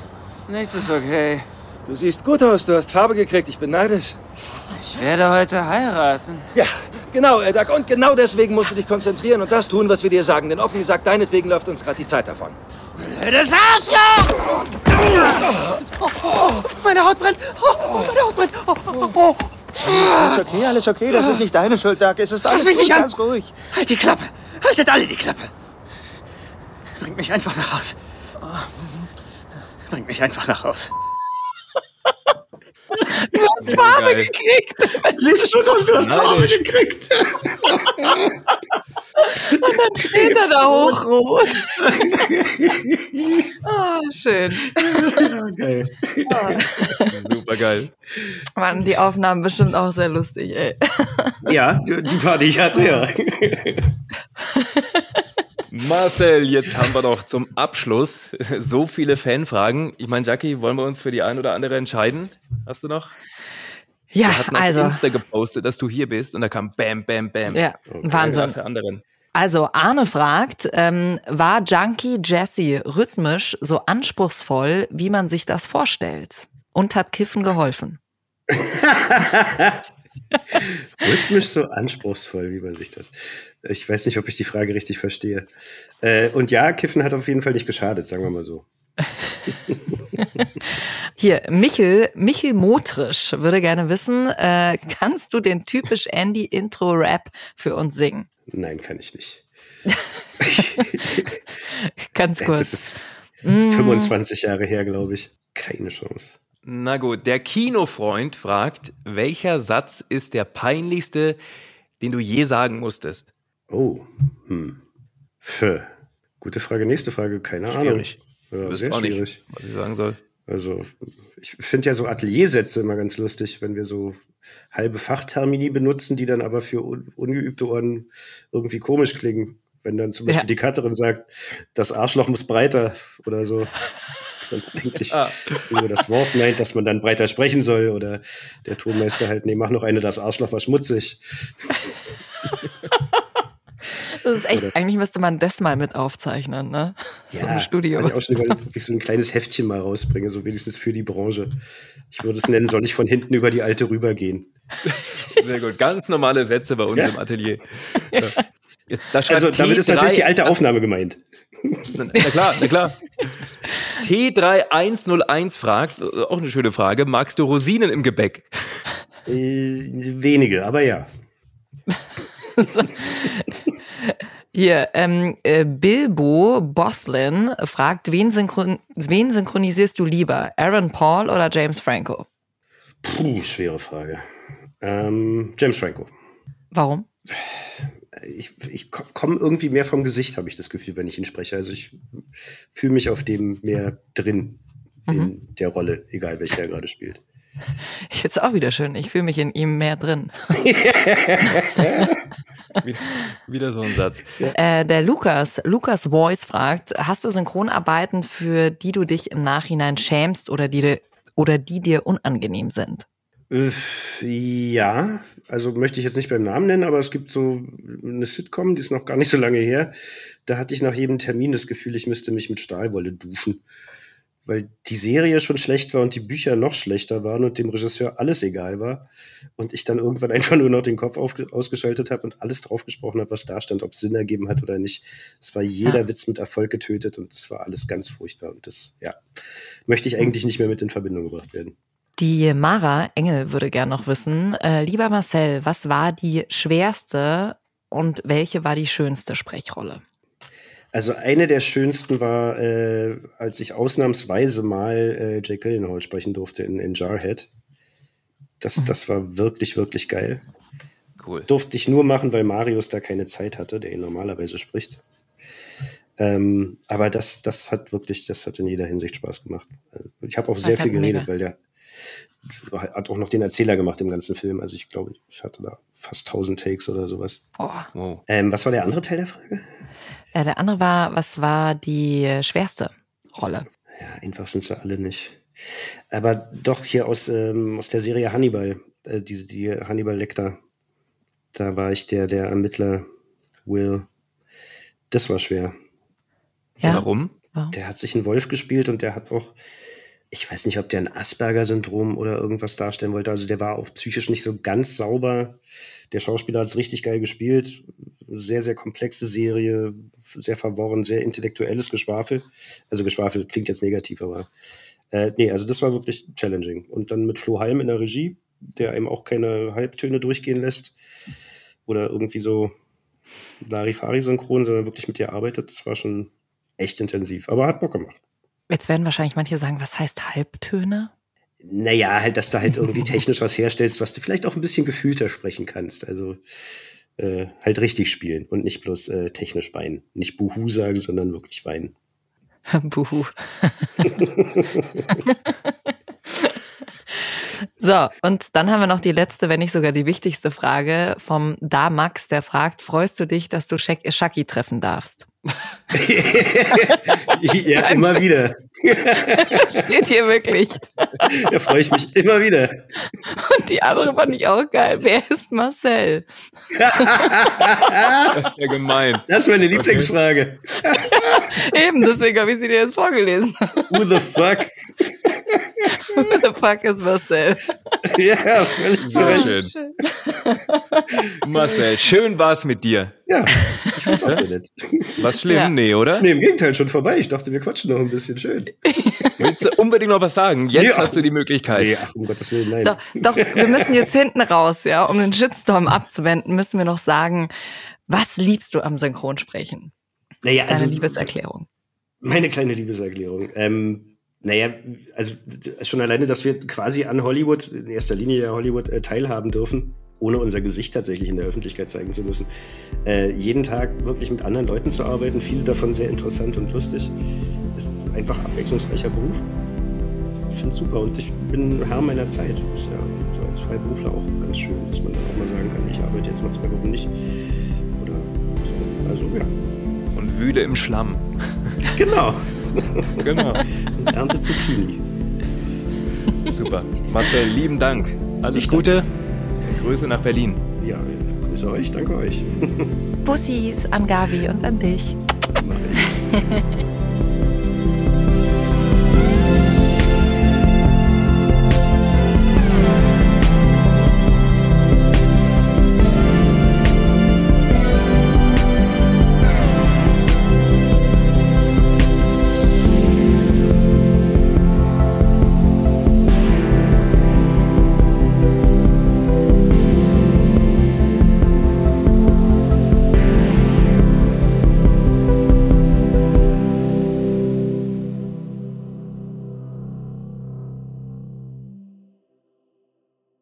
nichts ist okay. Du siehst gut aus, du hast Farbe gekriegt, ich bin neidisch. Ich werde heute heiraten. Ja, genau, Doug, und genau deswegen musst du dich konzentrieren und das tun, was wir dir sagen. Denn offen gesagt, deinetwegen läuft uns gerade die Zeit davon. Das Arschloch! Oh, oh, meine Haut brennt. Oh, oh, meine Haut brennt. Oh, oh, oh. Alles okay, alles okay. Das ist nicht deine Schuld, Doug. Es ist alles Fass mich gut, nicht an. ganz ruhig. Halt die Klappe! Haltet alle die Klappe! Bringt mich einfach nach Haus. Bringt mich einfach nach Haus. Du hast Farbe Geil. gekriegt. Siehst du das? Du hast Farbe gekriegt. Und dann steht er da hochrot. Ah, schön. Geil. Ah. Super geil. Waren die Aufnahmen bestimmt auch sehr lustig, ey. Ja, die Party ich hatte, ja. Marcel, jetzt haben wir doch zum Abschluss so viele Fanfragen. Ich meine, Jackie, wollen wir uns für die ein oder andere entscheiden? Hast du noch? Ja, Wir hatten auf also. Insta gepostet, dass du hier bist und da kam Bam, Bam, Bam. Ja, Wahnsinn. Für anderen. Also Arne fragt, ähm, war Junkie Jesse rhythmisch so anspruchsvoll, wie man sich das vorstellt? Und hat Kiffen geholfen? Rhythmisch so anspruchsvoll, wie man sich das. Ich weiß nicht, ob ich die Frage richtig verstehe. Äh, und ja, Kiffen hat auf jeden Fall nicht geschadet, sagen wir mal so. Hier, Michel, Michel Motrisch würde gerne wissen, äh, kannst du den typisch Andy Intro-Rap für uns singen? Nein, kann ich nicht. Ganz kurz. Das ist Mm. 25 Jahre her, glaube ich. Keine Chance. Na gut, der Kinofreund fragt, welcher Satz ist der peinlichste, den du je sagen musstest? Oh, hm. Pff. Gute Frage. Nächste Frage. Keine Schwierig. Ahnung. Ja, sehr auch nicht, schwierig. was ich sagen soll. Also, ich finde ja so Ateliersätze immer ganz lustig, wenn wir so halbe Fachtermini benutzen, die dann aber für un ungeübte Ohren irgendwie komisch klingen. Wenn dann zum Beispiel Ja. die Cutterin sagt, das Arschloch muss breiter oder so. Und eigentlich Ah. nur das Wort meint, dass man dann breiter sprechen soll. Oder der Tonmeister halt, nee, mach noch eine, das Arschloch war schmutzig. Das ist echt, Oder- eigentlich müsste man das mal mit aufzeichnen, ne? so im Studio. kann Ich auch schon überlegt, ob ich so ein kleines Heftchen mal rausbringe, so wenigstens für die Branche. Ich würde es nennen, soll ich von hinten über die alte rübergehen. Sehr gut. Ganz normale Sätze bei uns Ja. im Atelier. Ja. Da Also damit ist natürlich T3 die alte Aufnahme gemeint. Na, na klar, na klar. T3101 fragt, äh, auch eine schöne Frage, magst du Rosinen im Gebäck? Äh, wenige, aber ja. Hier, ähm, äh, Bilbo Bothlin fragt, wen, synchron wen synchronisierst du lieber? Aaron Paul oder James Franco? Puh, schwere Frage. Ähm, James Franco. Warum? Ich, ich komme irgendwie mehr vom Gesicht, habe ich das Gefühl, wenn ich ihn spreche. Also ich fühle mich auf dem mehr drin in der Rolle, egal welche er gerade spielt. Jetzt auch wieder schön. Ich fühle mich in ihm mehr drin. Wieder, wieder so ein Satz. Äh, der Lukas, Lukas Voice fragt, hast du Synchronarbeiten, für die du dich im Nachhinein schämst oder die, dir- oder die dir unangenehm sind? Äh, Ja, also möchte ich jetzt nicht beim Namen nennen, aber es gibt so eine Sitcom, die ist noch gar nicht so lange her. Da hatte ich nach jedem Termin das Gefühl, ich müsste mich mit Stahlwolle duschen. Weil die Serie schon schlecht war und die Bücher noch schlechter waren und dem Regisseur alles egal war. Und ich dann irgendwann einfach nur noch den Kopf auf, ausgeschaltet habe und alles drauf gesprochen habe, was da stand, ob es Sinn ergeben hat oder nicht. Es war jeder Ja. Witz mit Erfolg getötet und es war alles ganz furchtbar. Und das, ja, möchte ich eigentlich nicht mehr mit in Verbindung gebracht werden. Die Mara Engel würde gern noch wissen, äh, lieber Marcel, was war die schwerste und welche war die schönste Sprechrolle? Also eine der schönsten war, äh, als ich ausnahmsweise mal äh, Jake Gyllenhaal sprechen durfte in, in Jarhead. Das, das war wirklich, wirklich geil. Cool. Durfte ich nur machen, weil Marius da keine Zeit hatte, der ihn normalerweise spricht. Ähm, aber das, das hat wirklich, das hat in jeder Hinsicht Spaß gemacht. Äh, Ich habe auch sehr Das viel hat mega. geredet, weil der hat auch noch den Erzähler gemacht im ganzen Film. Also ich glaube, ich hatte da fast 1000 Takes oder sowas. Wow. Ähm, was war der andere Teil der Frage? Äh, der andere war, was war die schwerste Rolle? Ja, einfach sind sie alle nicht. Aber doch hier aus, ähm, aus der Serie Hannibal, äh, die, die Hannibal Lecter. Da war ich der, der Ermittler Will. Das war schwer. Ja? Warum? Der hat sich einen Wolf gespielt und der hat auch, ich weiß nicht, ob der ein Asperger-Syndrom oder irgendwas darstellen wollte. Also der war auch psychisch nicht so ganz sauber. Der Schauspieler hat es richtig geil gespielt. Sehr, sehr komplexe Serie, sehr verworren, sehr intellektuelles Geschwafel. Also Geschwafel klingt jetzt negativ, aber äh, nee, also das war wirklich challenging. Und dann mit Flo Halm in der Regie, der einem auch keine Halbtöne durchgehen lässt oder irgendwie so Larifari-synchron, sondern wirklich mit dir arbeitet. Das war schon echt intensiv, aber hat Bock gemacht. Jetzt werden wahrscheinlich manche sagen, was heißt Halbtöne? Naja, halt, dass du halt irgendwie technisch was herstellst, was du vielleicht auch ein bisschen gefühlter sprechen kannst. Also äh, halt richtig spielen und nicht bloß äh, technisch weinen. Nicht Buhu sagen, sondern wirklich weinen. Buhu. so, und dann haben wir noch die letzte, wenn nicht sogar die wichtigste Frage vom Da Max, der fragt, freust du dich, dass du Shak- Shaki treffen darfst? ja, immer wieder. Steht hier wirklich. Da freue ich mich immer wieder. Und die andere fand ich auch geil. Wer ist Marcel? Das ist ja gemein. Das ist meine Lieblingsfrage. Eben, deswegen habe ich sie dir jetzt vorgelesen. Who the fuck? Who the fuck ist Marcel? Ja, völlig zu Sehr Recht. schön. Marcel, schön war's mit dir. Ja, ich find's auch so nett. Was schlimm? Ja. Nee, oder? Nee, im Gegenteil, schon vorbei. Ich dachte, wir quatschen noch ein bisschen schön. Willst du unbedingt noch was sagen? Jetzt Nee, ach, hast du die Möglichkeit. Nee, ach, um Gottes Willen, nein. Doch, doch, wir müssen jetzt hinten raus, ja, um den Shitstorm abzuwenden, müssen wir noch sagen, was liebst du am Synchronsprechen? Naja, Deine also Liebeserklärung. meine kleine Liebeserklärung. Ähm, naja, also schon alleine, dass wir quasi an Hollywood, in erster Linie ja Hollywood, äh, teilhaben dürfen, ohne unser Gesicht tatsächlich in der Öffentlichkeit zeigen zu müssen. Äh, jeden Tag wirklich mit anderen Leuten zu arbeiten, viele davon sehr interessant und lustig. Ist einfach abwechslungsreicher Beruf. Ich finde super und ich bin Herr meiner Zeit. Ist ja so als Freiberufler auch ganz schön, dass man auch mal sagen kann, ich arbeite jetzt mal zwei Wochen nicht. Oder so. Also ja. Und wühle im Schlamm. Genau. Genau. Ernte Zucchini. Super. Marcel, lieben Dank. Alles Ich Gute. Grüße nach Berlin. Ja, grüße euch, danke euch. Bussis an Gavi und an dich. Mach ich.